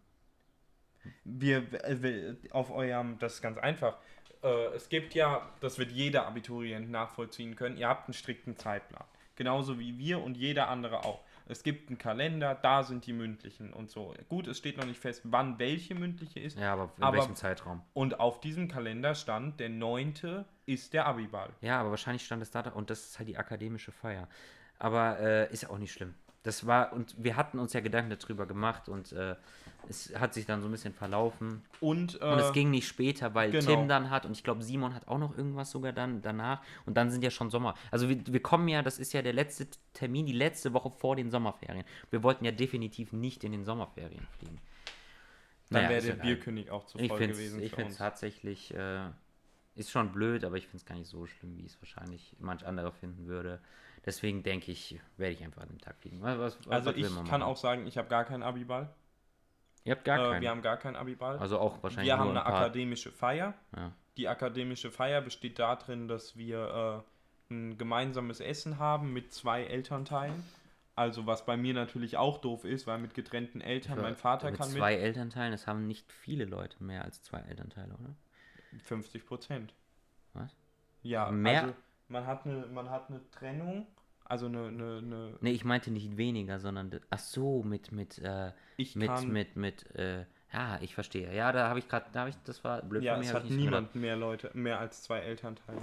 wir, äh, wir auf eurem, das ist ganz einfach. Äh, es gibt ja, das wird jeder Abiturient nachvollziehen können, ihr habt einen strikten Zeitplan. Genauso wie wir und jeder andere auch. Es gibt einen Kalender, da sind die mündlichen und so. Gut, es steht noch nicht fest, wann welche mündliche ist. Ja, aber in Aber- welchem Zeitraum? Und auf diesem Kalender stand, der 9. ist der Abiball. Ja, aber wahrscheinlich stand es da und das ist halt die akademische Feier. Aber äh, ist ja auch nicht schlimm. Das war, und wir hatten uns ja Gedanken darüber gemacht und äh, es hat sich dann so ein bisschen verlaufen. Und, äh, Und es ging nicht später, weil genau. Tim dann hat und ich glaube Simon hat auch noch irgendwas sogar dann danach und dann sind ja schon Sommer. Also wir, wir kommen ja, das ist ja der letzte Termin, die letzte Woche vor den Sommerferien. Wir wollten ja definitiv nicht in den Sommerferien fliegen. dann Naja, wäre der. Bierkönig auch zu Ich voll finde es gewesen ich find's uns. tatsächlich, äh, ist schon blöd, aber ich finde es gar nicht so schlimm, wie es wahrscheinlich manch anderer finden würde. Deswegen denke ich, werde ich einfach an dem Tag fliegen. Was, was, was Also will ich kann machen? auch sagen, ich habe gar keinen Abiball. Ihr habt gar Äh, keinen. wir haben gar keinen Abiball. also auch wahrscheinlich wir haben eine ein akademische Feier. Ja. Die akademische Feier besteht darin, dass wir äh, ein gemeinsames Essen haben mit zwei Elternteilen. Also was bei mir natürlich auch doof ist, weil mit getrennten Eltern, mein Vater mit kann zwei Elternteilen, das haben nicht viele Leute mehr als zwei Elternteile, oder? mit 50 Prozent. Was? Ja, Mehr? Also man hat eine, man hat eine Trennung, also eine, eine, eine Nee, ich meinte nicht weniger, sondern ach so, mit mit äh, ich mit kann, mit mit äh, ja, ich verstehe. Ja, da habe ich gerade, da habe ich das war blöd ja, von mir, es hab hat niemand mehr Leute, mehr als zwei Elternteile,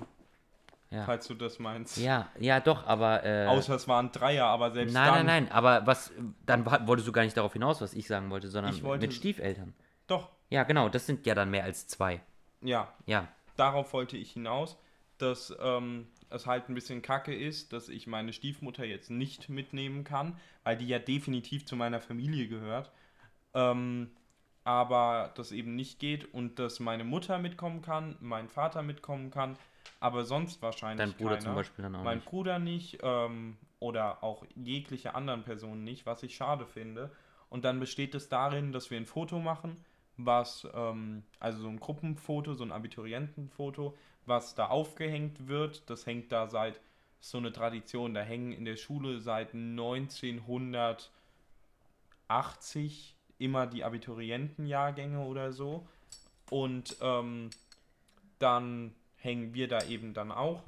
Ja. falls du das meinst. Ja, ja, doch, aber äh, Außer es waren Dreier, aber selbst Nein, dann. nein, nein, aber was, dann wolltest du gar nicht darauf hinaus, was ich sagen wollte, sondern wollte- mit Stiefeltern. Doch, Ja, genau, das sind ja dann mehr als zwei. ja, Ja, darauf wollte ich hinaus, dass ähm, es halt ein bisschen kacke ist, dass ich meine Stiefmutter jetzt nicht mitnehmen kann, weil die ja definitiv zu meiner Familie gehört. Ähm, aber das eben nicht geht und dass meine Mutter mitkommen kann, mein Vater mitkommen kann, aber sonst wahrscheinlich dein Bruder keiner. zum Beispiel dann auch mein nicht. Bruder nicht ähm, oder auch jegliche anderen Personen nicht, was ich schade finde. Und dann besteht es darin, dass wir ein Foto machen, was, ähm, also so ein Gruppenfoto, so ein Abiturientenfoto, was da aufgehängt wird. Das hängt da seit, so eine Tradition, da hängen in der Schule seit 1980 immer die Abiturientenjahrgänge oder so. Und ähm, dann hängen wir da eben dann auch.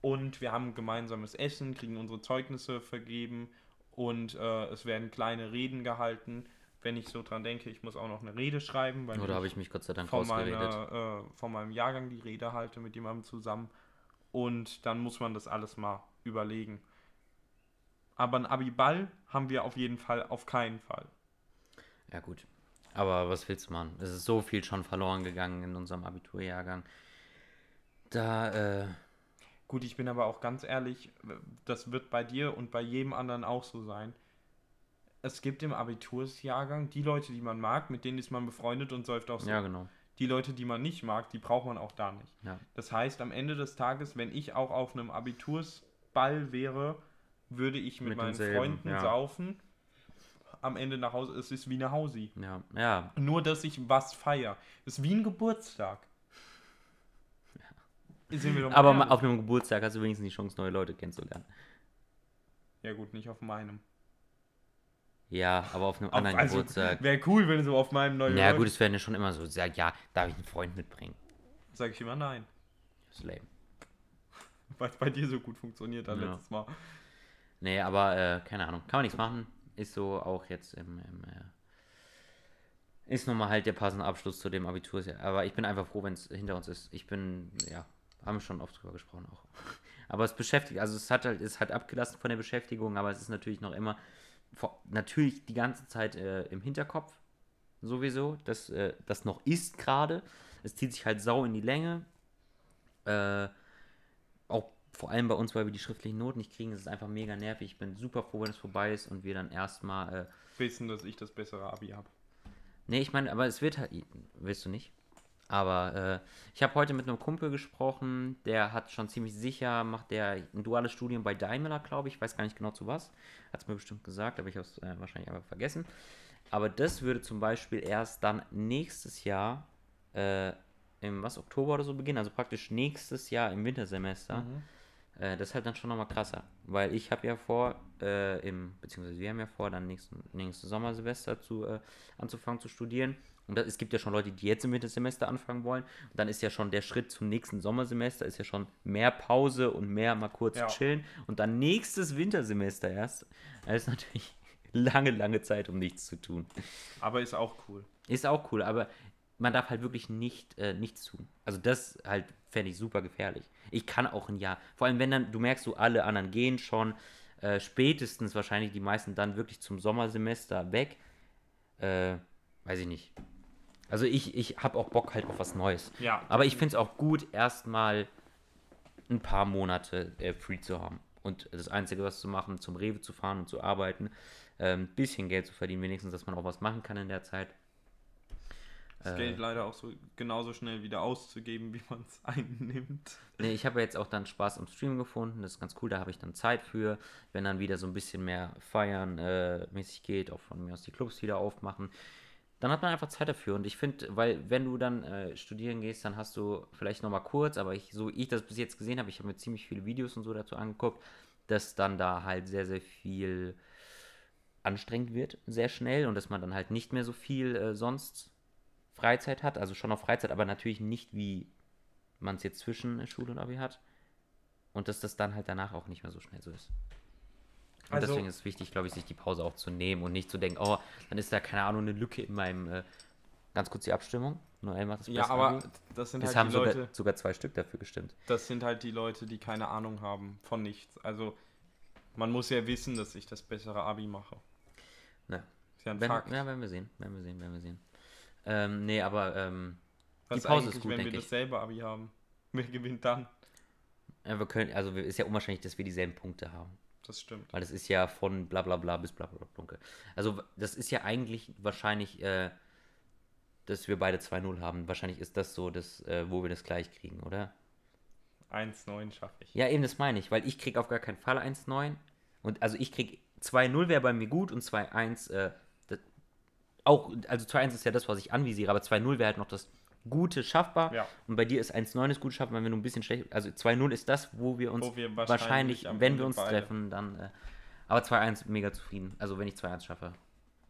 Und wir haben gemeinsames Essen, kriegen unsere Zeugnisse vergeben und äh, es werden kleine Reden gehalten. Wenn ich so dran denke, ich muss auch noch eine Rede schreiben, weil Oder habe ich mich Gott sei Dank von, meiner, äh, von meinem Jahrgang die Rede halte mit jemandem zusammen. Und dann muss man das alles mal überlegen. Aber ein Abiball haben wir auf jeden Fall auf keinen Fall. Ja, gut. Aber was willst du machen? Es ist so viel schon verloren gegangen in unserem Abiturjahrgang. Da, äh, Gut, ich bin aber auch ganz ehrlich, das wird bei dir und bei jedem anderen auch so sein. Es gibt im Abitursjahrgang die Leute, die man mag, mit denen ist man befreundet und säuft auch so. ja, genau. Die Leute, die man nicht mag, die braucht man auch da nicht. Ja. Das heißt, am Ende des Tages, wenn ich auch auf einem Abitursball wäre, würde ich mit, Mit meinen Freunden ja. saufen. Am Ende nach Hause, es ist wie eine Hausi. Ja, ja, Nur, dass ich was feier. Es ist wie ein Geburtstag. Aber ehrlich. auf einem Geburtstag hast du wenigstens die Chance, neue Leute kennenzulernen. Ja gut, nicht auf meinem. Ja, aber auf einem Auf- anderen also, Geburtstag. Wäre cool, wenn du auf meinem neuen Ja, gut, es werden ja schon immer so, sag, ja, darf ich einen Freund mitbringen? Sag ich immer nein. Das ist lame. [LAUGHS] Weil es bei dir so gut funktioniert hat Ja. letztes Mal. Nee, aber äh, keine Ahnung. Kann man nichts machen. Ist so auch jetzt im. im äh, ist nun mal halt der passende Abschluss zu dem Abitur. Aber ich bin einfach froh, wenn es hinter uns ist. Ich bin, ja, haben wir schon oft drüber gesprochen auch. [LAUGHS] Aber es beschäftigt, also es hat halt, ist halt abgelassen von der Beschäftigung, aber es ist natürlich noch immer, vor, natürlich die ganze Zeit äh, im Hinterkopf. Sowieso, dass äh, das noch ist gerade. Es zieht sich halt sau in die Länge. Äh, auch vor allem bei uns, weil wir die schriftlichen Noten nicht kriegen, ist es einfach mega nervig. Ich bin super froh, wenn es vorbei ist und wir dann erstmal. Äh, Wissen, dass ich das bessere Abi habe. nee, ich meine, aber es wird halt. Willst du nicht? Aber äh, ich habe heute mit einem Kumpel gesprochen, der hat schon ziemlich sicher, macht der ein duales Studium bei Daimler, glaube ich. Ich weiß gar nicht genau zu was. Hat es mir bestimmt gesagt, aber ich habe es äh, wahrscheinlich einfach vergessen. Aber das würde zum Beispiel erst dann nächstes Jahr, äh, im was, Oktober oder so beginnen, also praktisch nächstes Jahr im Wintersemester. Äh, das ist halt dann schon nochmal krasser. Weil ich habe ja vor, äh, im, beziehungsweise wir haben ja vor, dann nächsten, nächstes Sommersemester zu, äh, anzufangen zu studieren. Und das, es gibt ja schon Leute, die jetzt im Wintersemester anfangen wollen. Und dann ist ja schon der Schritt zum nächsten Sommersemester, ist ja schon mehr Pause und mehr mal kurz Ja. chillen. Und dann nächstes Wintersemester erst. Das ist natürlich [LAUGHS] lange, lange Zeit, um nichts zu tun. Aber ist auch cool. Ist auch cool, aber man darf halt wirklich nicht äh, nichts tun. Also das halt fände ich super gefährlich. Ich kann auch ein Jahr, vor allem wenn dann, du merkst, so alle anderen gehen schon, äh, spätestens wahrscheinlich die meisten dann wirklich zum Sommersemester weg. Äh, weiß ich nicht. Also ich, ich habe auch Bock halt auf was Neues. Ja. Aber ich finde es auch gut, erstmal ein paar Monate äh, free zu haben. Und das Einzige, was zu machen, zum Rewe zu fahren und zu arbeiten, ein ähm, bisschen Geld zu verdienen, wenigstens, dass man auch was machen kann in der Zeit. Das Äh. Geld leider auch so genauso schnell wieder auszugeben, [LAUGHS] wie man es einnimmt. Nee, ich habe ja jetzt auch dann Spaß am Stream gefunden, das ist ganz cool, da habe ich dann Zeit für, wenn dann wieder so ein bisschen mehr feiern äh, mäßig geht, auch von mir aus die Clubs wieder aufmachen. Dann hat man einfach Zeit dafür und ich finde, weil wenn du dann äh, studieren gehst, dann hast du vielleicht nochmal kurz, aber ich, so wie ich das bis jetzt gesehen habe, ich habe mir ziemlich viele Videos und so dazu angeguckt, dass dann da halt sehr, sehr viel anstrengend wird, sehr schnell und dass man dann halt nicht mehr so viel äh, sonst Freizeit hat, also schon noch Freizeit, aber natürlich nicht wie man es jetzt zwischen Schule und Abi hat. Und dass das dann halt danach auch nicht mehr so schnell so ist. Und Also- deswegen ist es wichtig, glaube ich, sich die Pause auch zu nehmen und nicht zu denken, oh, dann ist da, keine Ahnung, eine Lücke in meinem, äh, ganz kurz die Abstimmung. Noel macht das Ja, beste aber Abi. das sind es halt haben die sogar, Leute, sogar zwei Stück dafür gestimmt. das sind halt die Leute, die keine Ahnung haben von nichts. Also man muss ja wissen, dass ich das bessere Abi mache. Ja. Ist ja ein Wenn, Fakt. ja, werden wir sehen, werden wir sehen, werden wir sehen. Ähm, nee, aber ähm, die Pause ist gut, wenn wir ich. dasselbe Abi haben? Wer gewinnt dann? äh, wir können, also ist ja unwahrscheinlich, dass wir dieselben Punkte haben. Das stimmt. Weil das ist ja von bla bla bla bis bla bla bla. Dunkel. Also das ist ja eigentlich wahrscheinlich, äh, dass wir beide 2-0 haben. Wahrscheinlich ist das so, dass, äh, wo wir das gleich kriegen, oder? 1-9 schaffe ich. Ja, eben das meine ich, weil ich krieg auf gar keinen Fall 1-9. Und also ich krieg 2-0 wäre bei mir gut und 2-1, äh, auch, also 2-1 ist ja das, was ich anvisiere, aber 2-0 wäre halt noch das Gute schaffbar. Ja. Und bei dir ist 1-9 ist gut schaffbar, wenn du ein bisschen schlecht, also 2-0 ist das, wo wir uns Wo wir wahrscheinlich, wahrscheinlich wenn wir uns beide- treffen, dann, äh, aber 2-1 mega zufrieden. Also wenn ich 2-1 schaffe,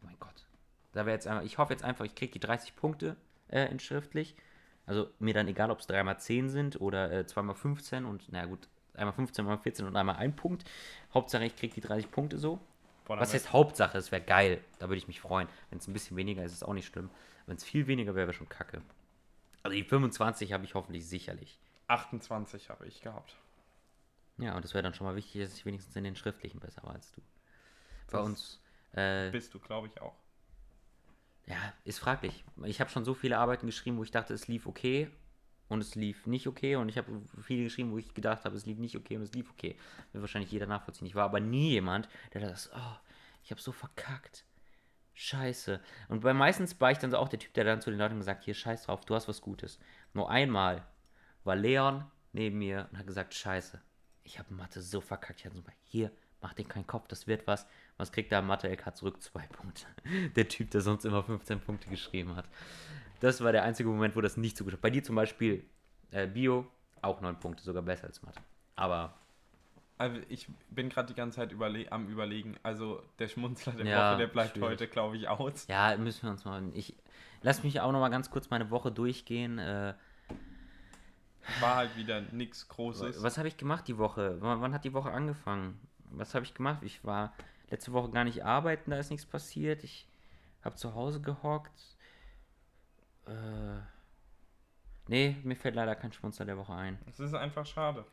mein Gott. Da wäre jetzt einfach, ich hoffe jetzt einfach, ich krieg die 30 Punkte äh, in schriftlich. Also mir dann egal, ob es 3x10 sind oder äh, 2x15 und na gut, einmal 15, einmal 14 und einmal ein Punkt. Hauptsache, ich krieg die 30 Punkte so. Boah, Was heißt Hauptsache? Es wäre geil. Da würde ich mich freuen. Wenn es ein bisschen weniger ist, ist es auch nicht schlimm. Wenn es viel weniger wäre, wäre schon kacke. Also die 25 habe ich hoffentlich sicherlich. 28 habe ich gehabt. Ja, und es wäre dann schon mal wichtig, dass ich wenigstens in den schriftlichen besser war als du. Bei Das uns, äh, Bist du, glaube ich, auch. ja, ist fraglich. Ich habe schon so viele Arbeiten geschrieben, wo ich dachte, es lief okay und es lief nicht okay. Und ich habe viele geschrieben, wo ich gedacht habe, es lief nicht okay und es lief okay. Wird wahrscheinlich jeder nachvollziehen. Ich war aber nie jemand, der das, oh, ich habe so verkackt. Scheiße. Und bei meistens war ich dann so auch der Typ, der dann zu den Leuten gesagt, hier, scheiß drauf, du hast was Gutes. Nur einmal war Leon neben mir und hat gesagt, scheiße, ich habe Mathe so verkackt. Ich hatte so, hier, mach dir keinen Kopf, das wird was. Was kriegt der Mathe-LK zurück? [LAUGHS] Zwei Punkte. Der Typ, der sonst immer 15 Punkte geschrieben hat. Das war der einzige Moment, wo das nicht so gut war. Bei dir zum Beispiel äh, Bio, auch 9 Punkte, sogar besser als Mathe. Aber ich bin gerade die ganze Zeit überle am überlegen. Also der Schmunzler der Ja, Woche, der bleibt schwierig. heute, glaube ich, aus. ja, müssen wir uns mal. Ich lass mich auch noch mal ganz kurz meine Woche durchgehen. Äh, War halt wieder nichts Großes. was habe ich gemacht die Woche? Wann, wann hat die Woche angefangen? Was habe ich gemacht? Ich war letzte Woche gar nicht arbeiten, da ist nichts passiert. Ich habe zu Hause gehockt. Äh, nee, mir fällt leider kein Schmunzler der Woche ein. Es ist einfach schade.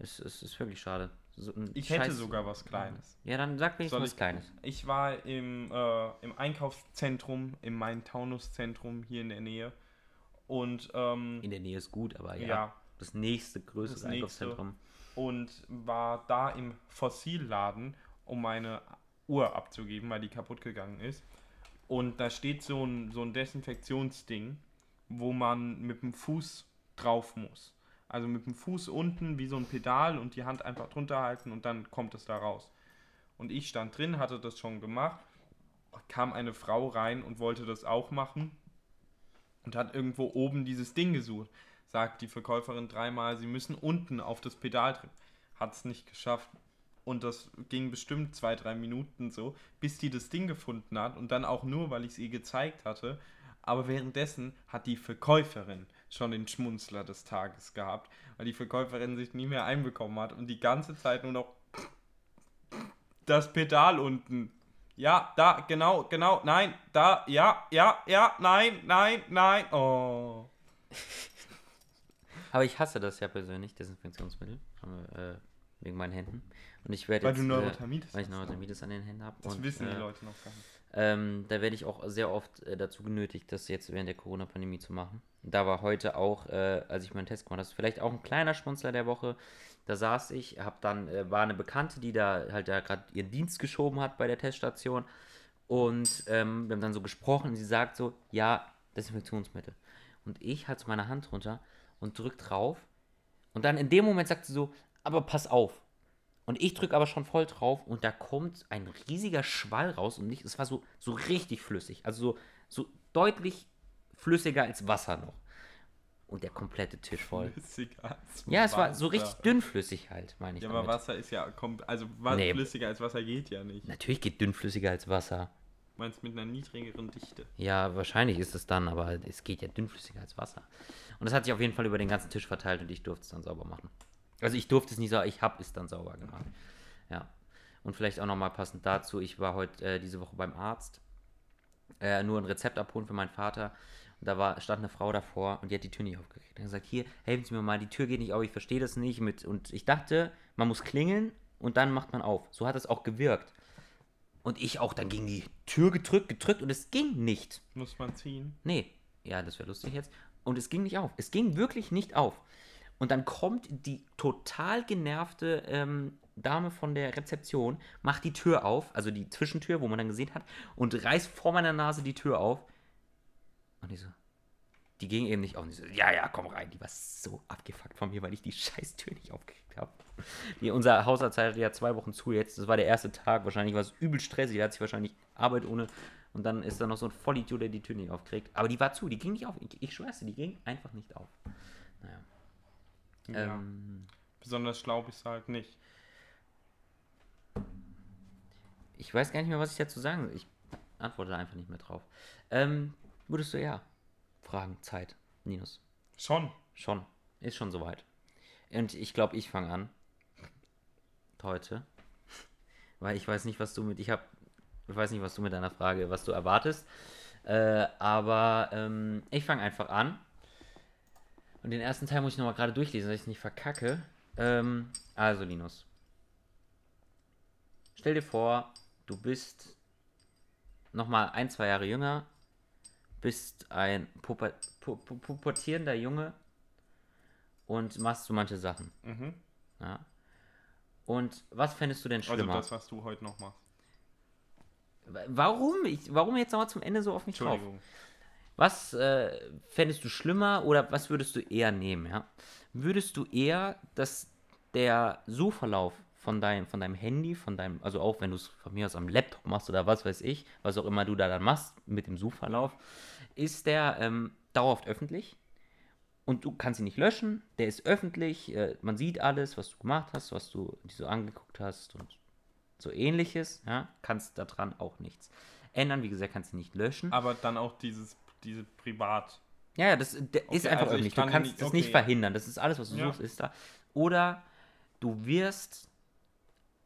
Es, es ist wirklich schade. So Ich hätte Scheiß- sogar was Kleines. Ja, dann sag Soll was ich- Kleines. Ich war im, äh, im Einkaufszentrum, im Main-Taunus-Zentrum hier in der Nähe. Und, ähm, In der Nähe ist gut, aber ja. ja, Das nächste größere Das nächste. Einkaufszentrum. und war da im Fossilladen, um meine Uhr abzugeben, weil die kaputt gegangen ist. Und da steht so ein, so ein Desinfektionsding, wo man mit dem Fuß drauf muss. Also mit dem Fuß unten wie so ein Pedal und die Hand einfach drunter halten und dann kommt es da raus. Und ich stand drin, hatte das schon gemacht, kam eine Frau rein und wollte das auch machen und hat irgendwo oben dieses Ding gesucht. Sagt die Verkäuferin dreimal, sie müssen unten auf das Pedal drücken. Hat es nicht geschafft. Und das ging bestimmt zwei, drei Minuten so, bis die das Ding gefunden hat und dann auch nur, weil ich es ihr gezeigt hatte. Aber währenddessen hat die Verkäuferin schon den Schmunzler des Tages gehabt, weil die Verkäuferin sich nie mehr einbekommen hat und die ganze Zeit nur noch das Pedal unten. Ja, da, genau, genau, nein, da, ja, ja, ja, nein, nein, nein, oh. Aber ich hasse das ja persönlich, Desinfektionsmittel. Äh, wegen meinen Händen. Und ich werde Weil jetzt, du äh, Neurodermitis weil ich. Neurodermitis an den Händen habe. Das und, wissen die äh, Leute noch gar nicht. Ähm, da werde ich auch sehr oft äh, dazu genötigt, das jetzt während der Corona-Pandemie zu machen. Da war heute auch, äh, als ich meinen Test gemacht habe, vielleicht auch ein kleiner Schmunzler der Woche. Da saß ich, hab dann, äh, war eine Bekannte, die da halt da gerade ihren Dienst geschoben hat bei der Teststation. Und ähm, wir haben dann so gesprochen und sie sagt so, ja, Desinfektionsmittel. Und ich halte meine Hand runter und drück drauf. Und dann in dem Moment sagt sie so, aber pass auf. Und ich drücke aber schon voll drauf und da kommt ein riesiger Schwall raus und nicht, es war so, so richtig flüssig. Also so, so deutlich flüssiger als Wasser noch. Und der komplette Tisch voll. Flüssiger als Ja, es war so richtig dünnflüssig halt, meine ich. Ja, aber damit. Wasser ist ja, kommt, also wa- Nee. flüssiger als Wasser geht ja nicht. Natürlich geht dünnflüssiger als Wasser. Meinst mit einer niedrigeren Dichte. Ja, wahrscheinlich ist es dann, aber es geht ja dünnflüssiger als Wasser. Und das hat sich auf jeden Fall über den ganzen Tisch verteilt und ich durfte es dann sauber machen. Also ich durfte es nicht sauber, ich habe es dann sauber gemacht. Ja. Und vielleicht auch nochmal passend dazu, ich war heute äh, diese Woche beim Arzt, äh, nur ein Rezept abholen für meinen Vater. Und da war, stand eine Frau davor und die hat die Tür nicht aufgekriegt. Dann gesagt, hier, helfen Sie mir mal, die Tür geht nicht auf, ich verstehe das nicht. Mit, und ich dachte, man muss klingeln und dann macht man auf. So hat es auch gewirkt. Und ich auch dann gegen die Tür gedrückt, gedrückt und es ging nicht. Muss man ziehen. Nee, ja, das wäre lustig jetzt. Und es ging nicht auf. Es ging wirklich nicht auf. Und dann kommt die total genervte ähm, Dame von der Rezeption, macht die Tür auf, also die Zwischentür, wo man dann gesehen hat, und reißt vor meiner Nase die Tür auf. Und ich so, die ging eben nicht auf. Und ich so, ja, ja, komm rein. Die war so abgefuckt von mir, weil ich die [LAUGHS] scheiß Tür nicht aufgekriegt habe. Die, unser Hausarzt hatte ja zwei Wochen zu jetzt. Das war der erste Tag. Wahrscheinlich war es übel stressig. Er hat sich wahrscheinlich Arbeit ohne. Und dann ist da noch so ein Vollidiot, der die Tür nicht aufkriegt. Aber die war zu, die ging nicht auf. Ich, ich schwör's dir, die ging einfach nicht auf. Naja. Ja. Ähm, Besonders schlau bist du halt nicht. ich weiß gar nicht mehr, was ich dazu sagen soll. Ich antworte einfach nicht mehr drauf. Ähm, würdest du eher fragen? Zeit. Linus. Schon. Schon. Ist schon soweit. Und ich glaube, ich fange an. Heute. Weil ich weiß nicht, was du mit. Ich habe. Ich weiß nicht, was du mit deiner Frage, was du erwartest. Äh, aber ähm, ich fange einfach an. Und den ersten Teil muss ich nochmal gerade durchlesen, dass ich es nicht verkacke. Ähm, also, Linus. Stell dir vor, du bist nochmal ein, zwei Jahre jünger, bist ein puber pu pu pubertierender Junge und machst so manche Sachen. Mhm. Ja. Und was fändest du denn Also schlimmer? das, was du heute noch machst. warum? Ich, warum jetzt nochmal zum Ende so auf mich drauf? Was äh, fändest du schlimmer oder was würdest du eher nehmen? Ja? Würdest du eher, dass der Suchverlauf von deinem, von deinem Handy, von deinem, also auch wenn du es von mir aus am Laptop machst oder was weiß ich, was auch immer du da dann machst mit dem Suchverlauf, ist der ähm, dauerhaft öffentlich und du kannst ihn nicht löschen. Der ist öffentlich, äh, man sieht alles, was du gemacht hast, was du dir so angeguckt hast und so ähnliches. Ja? Kannst daran auch nichts ändern. Wie gesagt, kannst du nicht löschen. Aber dann auch dieses, diese Privat. Ja, ja, das der ist Okay, einfach also ich öffentlich. kann Du kannst nicht- das okay, nicht verhindern. Das ist alles, was du Ja. suchst, ist da. Oder du wirst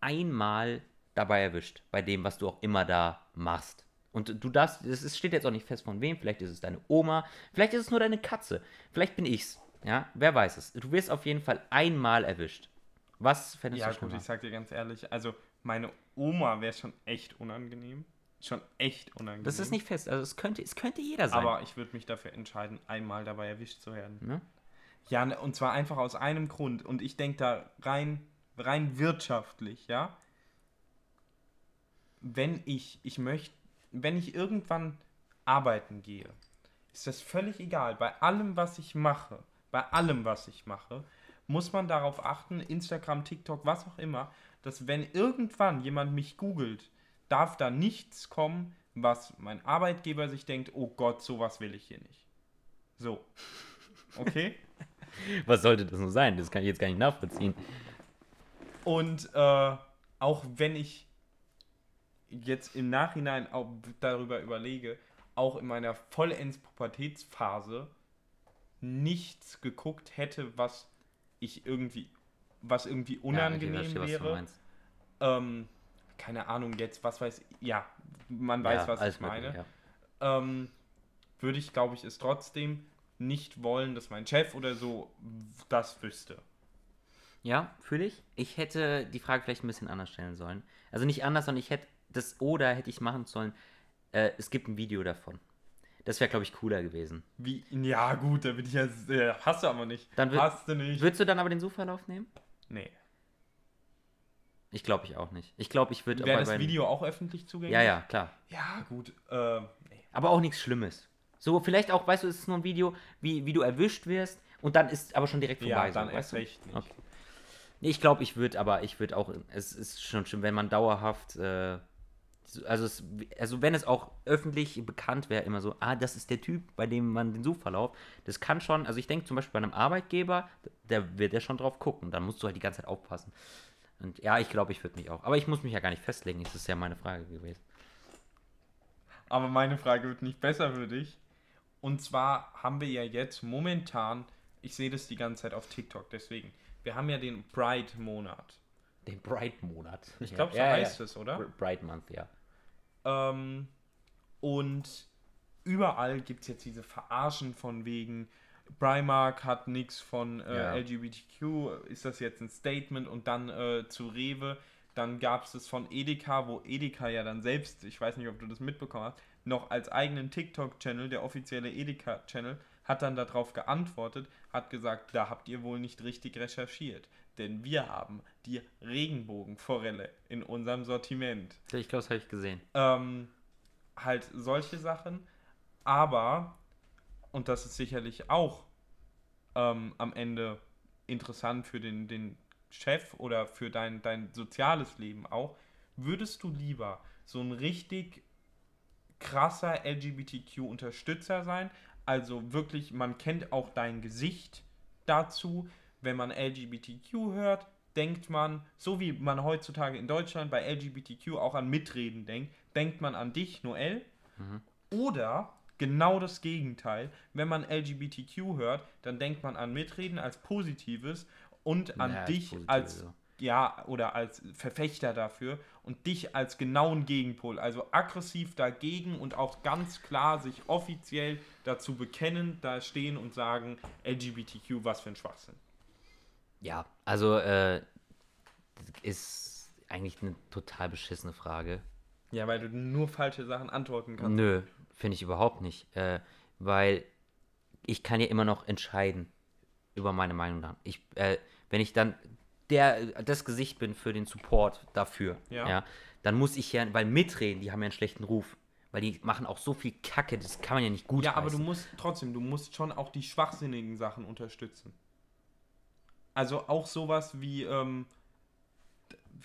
einmal dabei erwischt, bei dem, was du auch immer da machst. Und du darfst, das ist, steht jetzt auch nicht fest von wem, vielleicht ist es deine Oma, vielleicht ist es nur deine Katze, vielleicht bin ich's. Ja, wer weiß es. Du wirst auf jeden Fall einmal erwischt. Was fändest Ja du gut, schlimmer? ich sag dir ganz ehrlich, also meine Oma wäre schon echt unangenehm. Schon echt unangenehm. Das ist nicht fest, also es könnte, es könnte jeder sein. Aber ich würde mich dafür entscheiden, einmal dabei erwischt zu werden. ne? Ja, ne, und zwar einfach aus einem Grund. Und ich denke da rein, rein wirtschaftlich, ja. Wenn ich, ich möchte, wenn ich irgendwann arbeiten gehe, ist das völlig egal. Bei allem, was ich mache, bei allem, was ich mache, muss man darauf achten, Instagram, TikTok, was auch immer, dass wenn irgendwann jemand mich googelt, darf da nichts kommen, was mein Arbeitgeber sich denkt, oh Gott, sowas will ich hier nicht. So. Okay? [LAUGHS] Was sollte das nur sein? Das kann ich jetzt gar nicht nachvollziehen. Und äh, auch wenn ich jetzt im Nachhinein auch darüber überlege, auch in meiner vollends Pubertätsphase nichts geguckt hätte, was ich irgendwie, was irgendwie unangenehm ja, verstehe, was wäre. Ähm, keine Ahnung jetzt, was weiß ich, ja, man weiß, Ja, was ich meine. mögliche, ja. ähm, würde ich, glaube ich, es trotzdem nicht wollen, dass mein Chef oder so das wüsste. Ja, fühle ich. Ich hätte die Frage vielleicht ein bisschen anders stellen sollen. Also nicht anders, sondern ich hätte das oder hätte ich machen sollen. Äh, es gibt ein Video davon. Das wäre, glaube ich, cooler gewesen. Wie? Ja, gut, da bin ich ja. Äh, hast du aber nicht. Dann hast du nicht. Würdest du dann aber den Suchverlauf nehmen? nee. Ich glaube ich auch nicht. Ich glaube, ich würde Wäre das bei- Video auch öffentlich zugänglich? Ja, ja, klar. Ja, gut. Äh, nee. Aber auch nichts Schlimmes. So, vielleicht auch, weißt du, es ist nur ein Video, wie, wie du erwischt wirst und dann ist aber schon direkt vorbei. Ja, dann so, erst weißt du? recht nicht. Okay. Nee, ich glaube, ich würde, aber ich würde auch, es ist schon schlimm, wenn man dauerhaft, äh, so- also, es, also wenn es auch öffentlich bekannt wäre, immer so, ah, das ist der Typ, bei dem man den Suchverlauf, das kann schon, also ich denke zum Beispiel bei einem Arbeitgeber, der wird ja schon drauf gucken, dann musst du halt die ganze Zeit aufpassen. Und ja, ich glaube, ich würde mich auch, aber ich muss mich ja gar nicht festlegen, das ist ja meine Frage gewesen. Aber meine Frage wird nicht besser für dich. Und zwar haben wir ja jetzt momentan, ich sehe das die ganze Zeit auf TikTok, deswegen, wir haben ja den Pride-Monat. Den Bright-Monat. Ich glaube, so Ja, heißt ja. es, oder? Bright Month, ja. Ähm, und überall gibt es jetzt diese Verarschen von wegen, Primark hat nichts von äh, Ja. LGBTQ, ist das jetzt ein Statement und dann äh, zu Rewe, dann gab es das von Edeka, wo Edeka ja dann selbst, ich weiß nicht, ob du das mitbekommen hast, noch als eigenen TikTok-Channel, der offizielle Edeka-Channel, hat dann darauf geantwortet, hat gesagt, da habt ihr wohl nicht richtig recherchiert, denn wir haben die Regenbogenforelle in unserem Sortiment Ich glaube, das habe ich gesehen. ähm, halt solche Sachen. Aber, und das ist sicherlich auch ähm, am Ende interessant für den, den Chef oder für dein, dein soziales Leben auch, würdest du lieber so ein richtig krasser LGBTQ-Unterstützer sein? Also wirklich, man kennt auch dein Gesicht dazu. Wenn man LGBTQ hört, denkt man, so wie man heutzutage in Deutschland bei LGBTQ auch an Mitreden denkt, denkt man an dich, Noel. Oder genau das Gegenteil, wenn man LGBTQ hört, dann denkt man an Mitreden als Positives und an Ja, als dich als so. Ja oder als Verfechter dafür und dich als genauen Gegenpol, also aggressiv dagegen und auch ganz klar sich offiziell dazu bekennen, da stehen und sagen LGBTQ, was für ein Schwachsinn. Ja, also äh, ist eigentlich eine total beschissene Frage. Ja, weil du nur falsche Sachen antworten kannst. Nö, finde ich überhaupt nicht. Äh, weil ich kann ja immer noch entscheiden über meine Meinung dann. Ich, äh, wenn ich dann der, das Gesicht bin für den Support dafür, Ja. ja. dann muss ich ja, weil mitreden, die haben ja einen schlechten Ruf. Weil die machen auch so viel Kacke, das kann man ja nicht gut Ja, aber du musst trotzdem, du musst schon auch die schwachsinnigen Sachen unterstützen. Also auch sowas wie, ähm,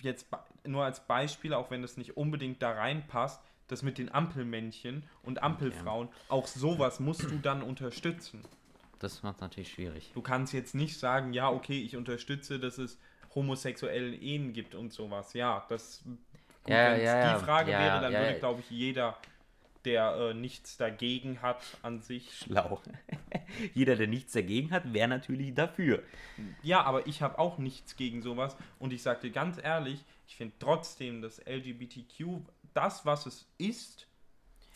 jetzt nur als Beispiel, auch wenn das nicht unbedingt da reinpasst, das mit den Ampelmännchen und Ampelfrauen, auch sowas musst du dann unterstützen. Das macht natürlich schwierig. Du kannst jetzt nicht sagen, ja, okay, ich unterstütze, dass es homosexuellen Ehen gibt und sowas. Ja, das gut, Ja, wenn es ja, die Frage Ja, wäre, dann würde, glaube ich, jeder, der äh, nichts dagegen hat an sich, Schlau. [LAUGHS] Jeder, der nichts dagegen hat, wäre natürlich dafür. Ja, aber ich habe auch nichts gegen sowas. Und ich dir ganz ehrlich, ich finde trotzdem, dass LGBTQ, das, was es ist,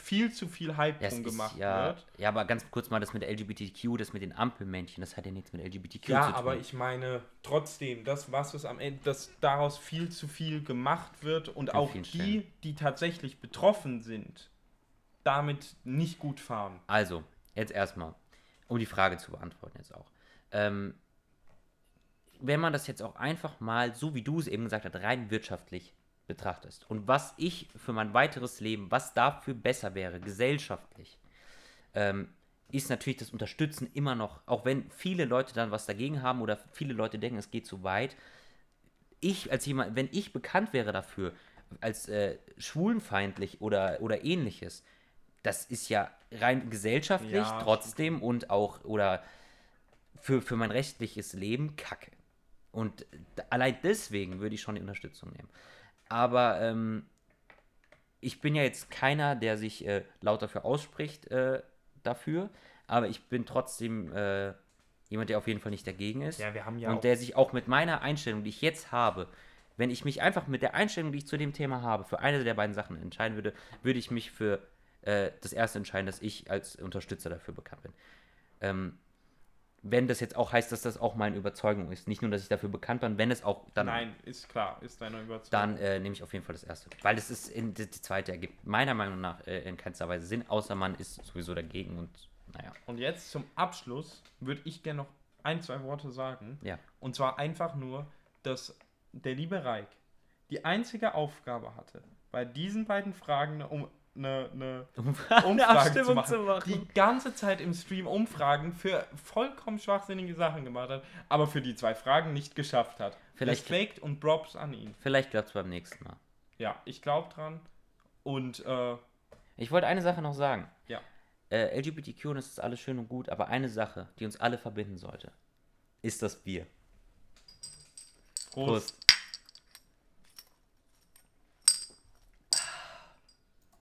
viel zu viel Hype Ja, drum ist, gemacht ja, wird. ja, aber ganz kurz mal das mit LGBTQ, das mit den Ampelmännchen, das hat ja nichts mit LGBTQ Ja, zu tun. aber ich meine trotzdem, das, was es am Ende, dass daraus viel zu viel gemacht wird und An auch die, Stellen. die tatsächlich betroffen sind, damit nicht gut fahren. Also, jetzt erstmal, um die Frage zu beantworten jetzt auch. Ähm, wenn man das jetzt auch einfach mal, so wie du es eben gesagt hast, rein wirtschaftlich betrachtest und was ich für mein weiteres Leben, was dafür besser wäre, gesellschaftlich, ähm, ist natürlich das Unterstützen immer noch, auch wenn viele Leute dann was dagegen haben oder viele Leute denken, es geht zu weit. Ich als jemand, wenn ich bekannt wäre dafür, als äh, schwulenfeindlich oder, oder ähnliches, das ist ja rein gesellschaftlich Ja, trotzdem und auch oder für, für mein rechtliches Leben kacke. Und allein deswegen würde ich schon die Unterstützung nehmen. Aber ähm, ich bin ja jetzt keiner, der sich äh, laut dafür ausspricht äh, dafür, aber ich bin trotzdem äh, jemand, der auf jeden Fall nicht dagegen ist. Ja, wir haben ja und der sich auch mit meiner Einstellung, die ich jetzt habe, wenn ich mich einfach mit der Einstellung, die ich zu dem Thema habe, für eine der beiden Sachen entscheiden würde, würde ich mich für äh, das erste entscheiden, dass ich als Unterstützer dafür bekannt bin. Ähm, wenn das jetzt auch heißt, dass das auch meine Überzeugung ist. Nicht nur, dass ich dafür bekannt bin, wenn es auch dann. Nein, ist klar, ist deine Überzeugung. Dann äh, nehme ich auf jeden Fall das erste. Weil es ist in die, die zweite ergibt meiner Meinung nach äh, in keinster Weise Sinn, außer man ist sowieso dagegen und naja. Und jetzt zum Abschluss würde ich gerne noch ein, zwei Worte sagen. Ja. Und zwar einfach nur, dass der liebe Reik die einzige Aufgabe hatte, bei diesen beiden Fragen um eine, eine [LAUGHS] Umfrage zu machen, die ganze Zeit im Stream Umfragen für vollkommen schwachsinnige Sachen gemacht hat, aber für die zwei Fragen nicht geschafft hat. Vielleicht- Respekt und Props an ihn. Vielleicht klappt es beim nächsten Mal. Ja, ich glaube dran. Und äh, Ich wollte eine Sache noch sagen. Ja. Äh, LGBTQ und das ist alles schön und gut, aber eine Sache, die uns alle verbinden sollte, ist das Bier. Prost. Prost.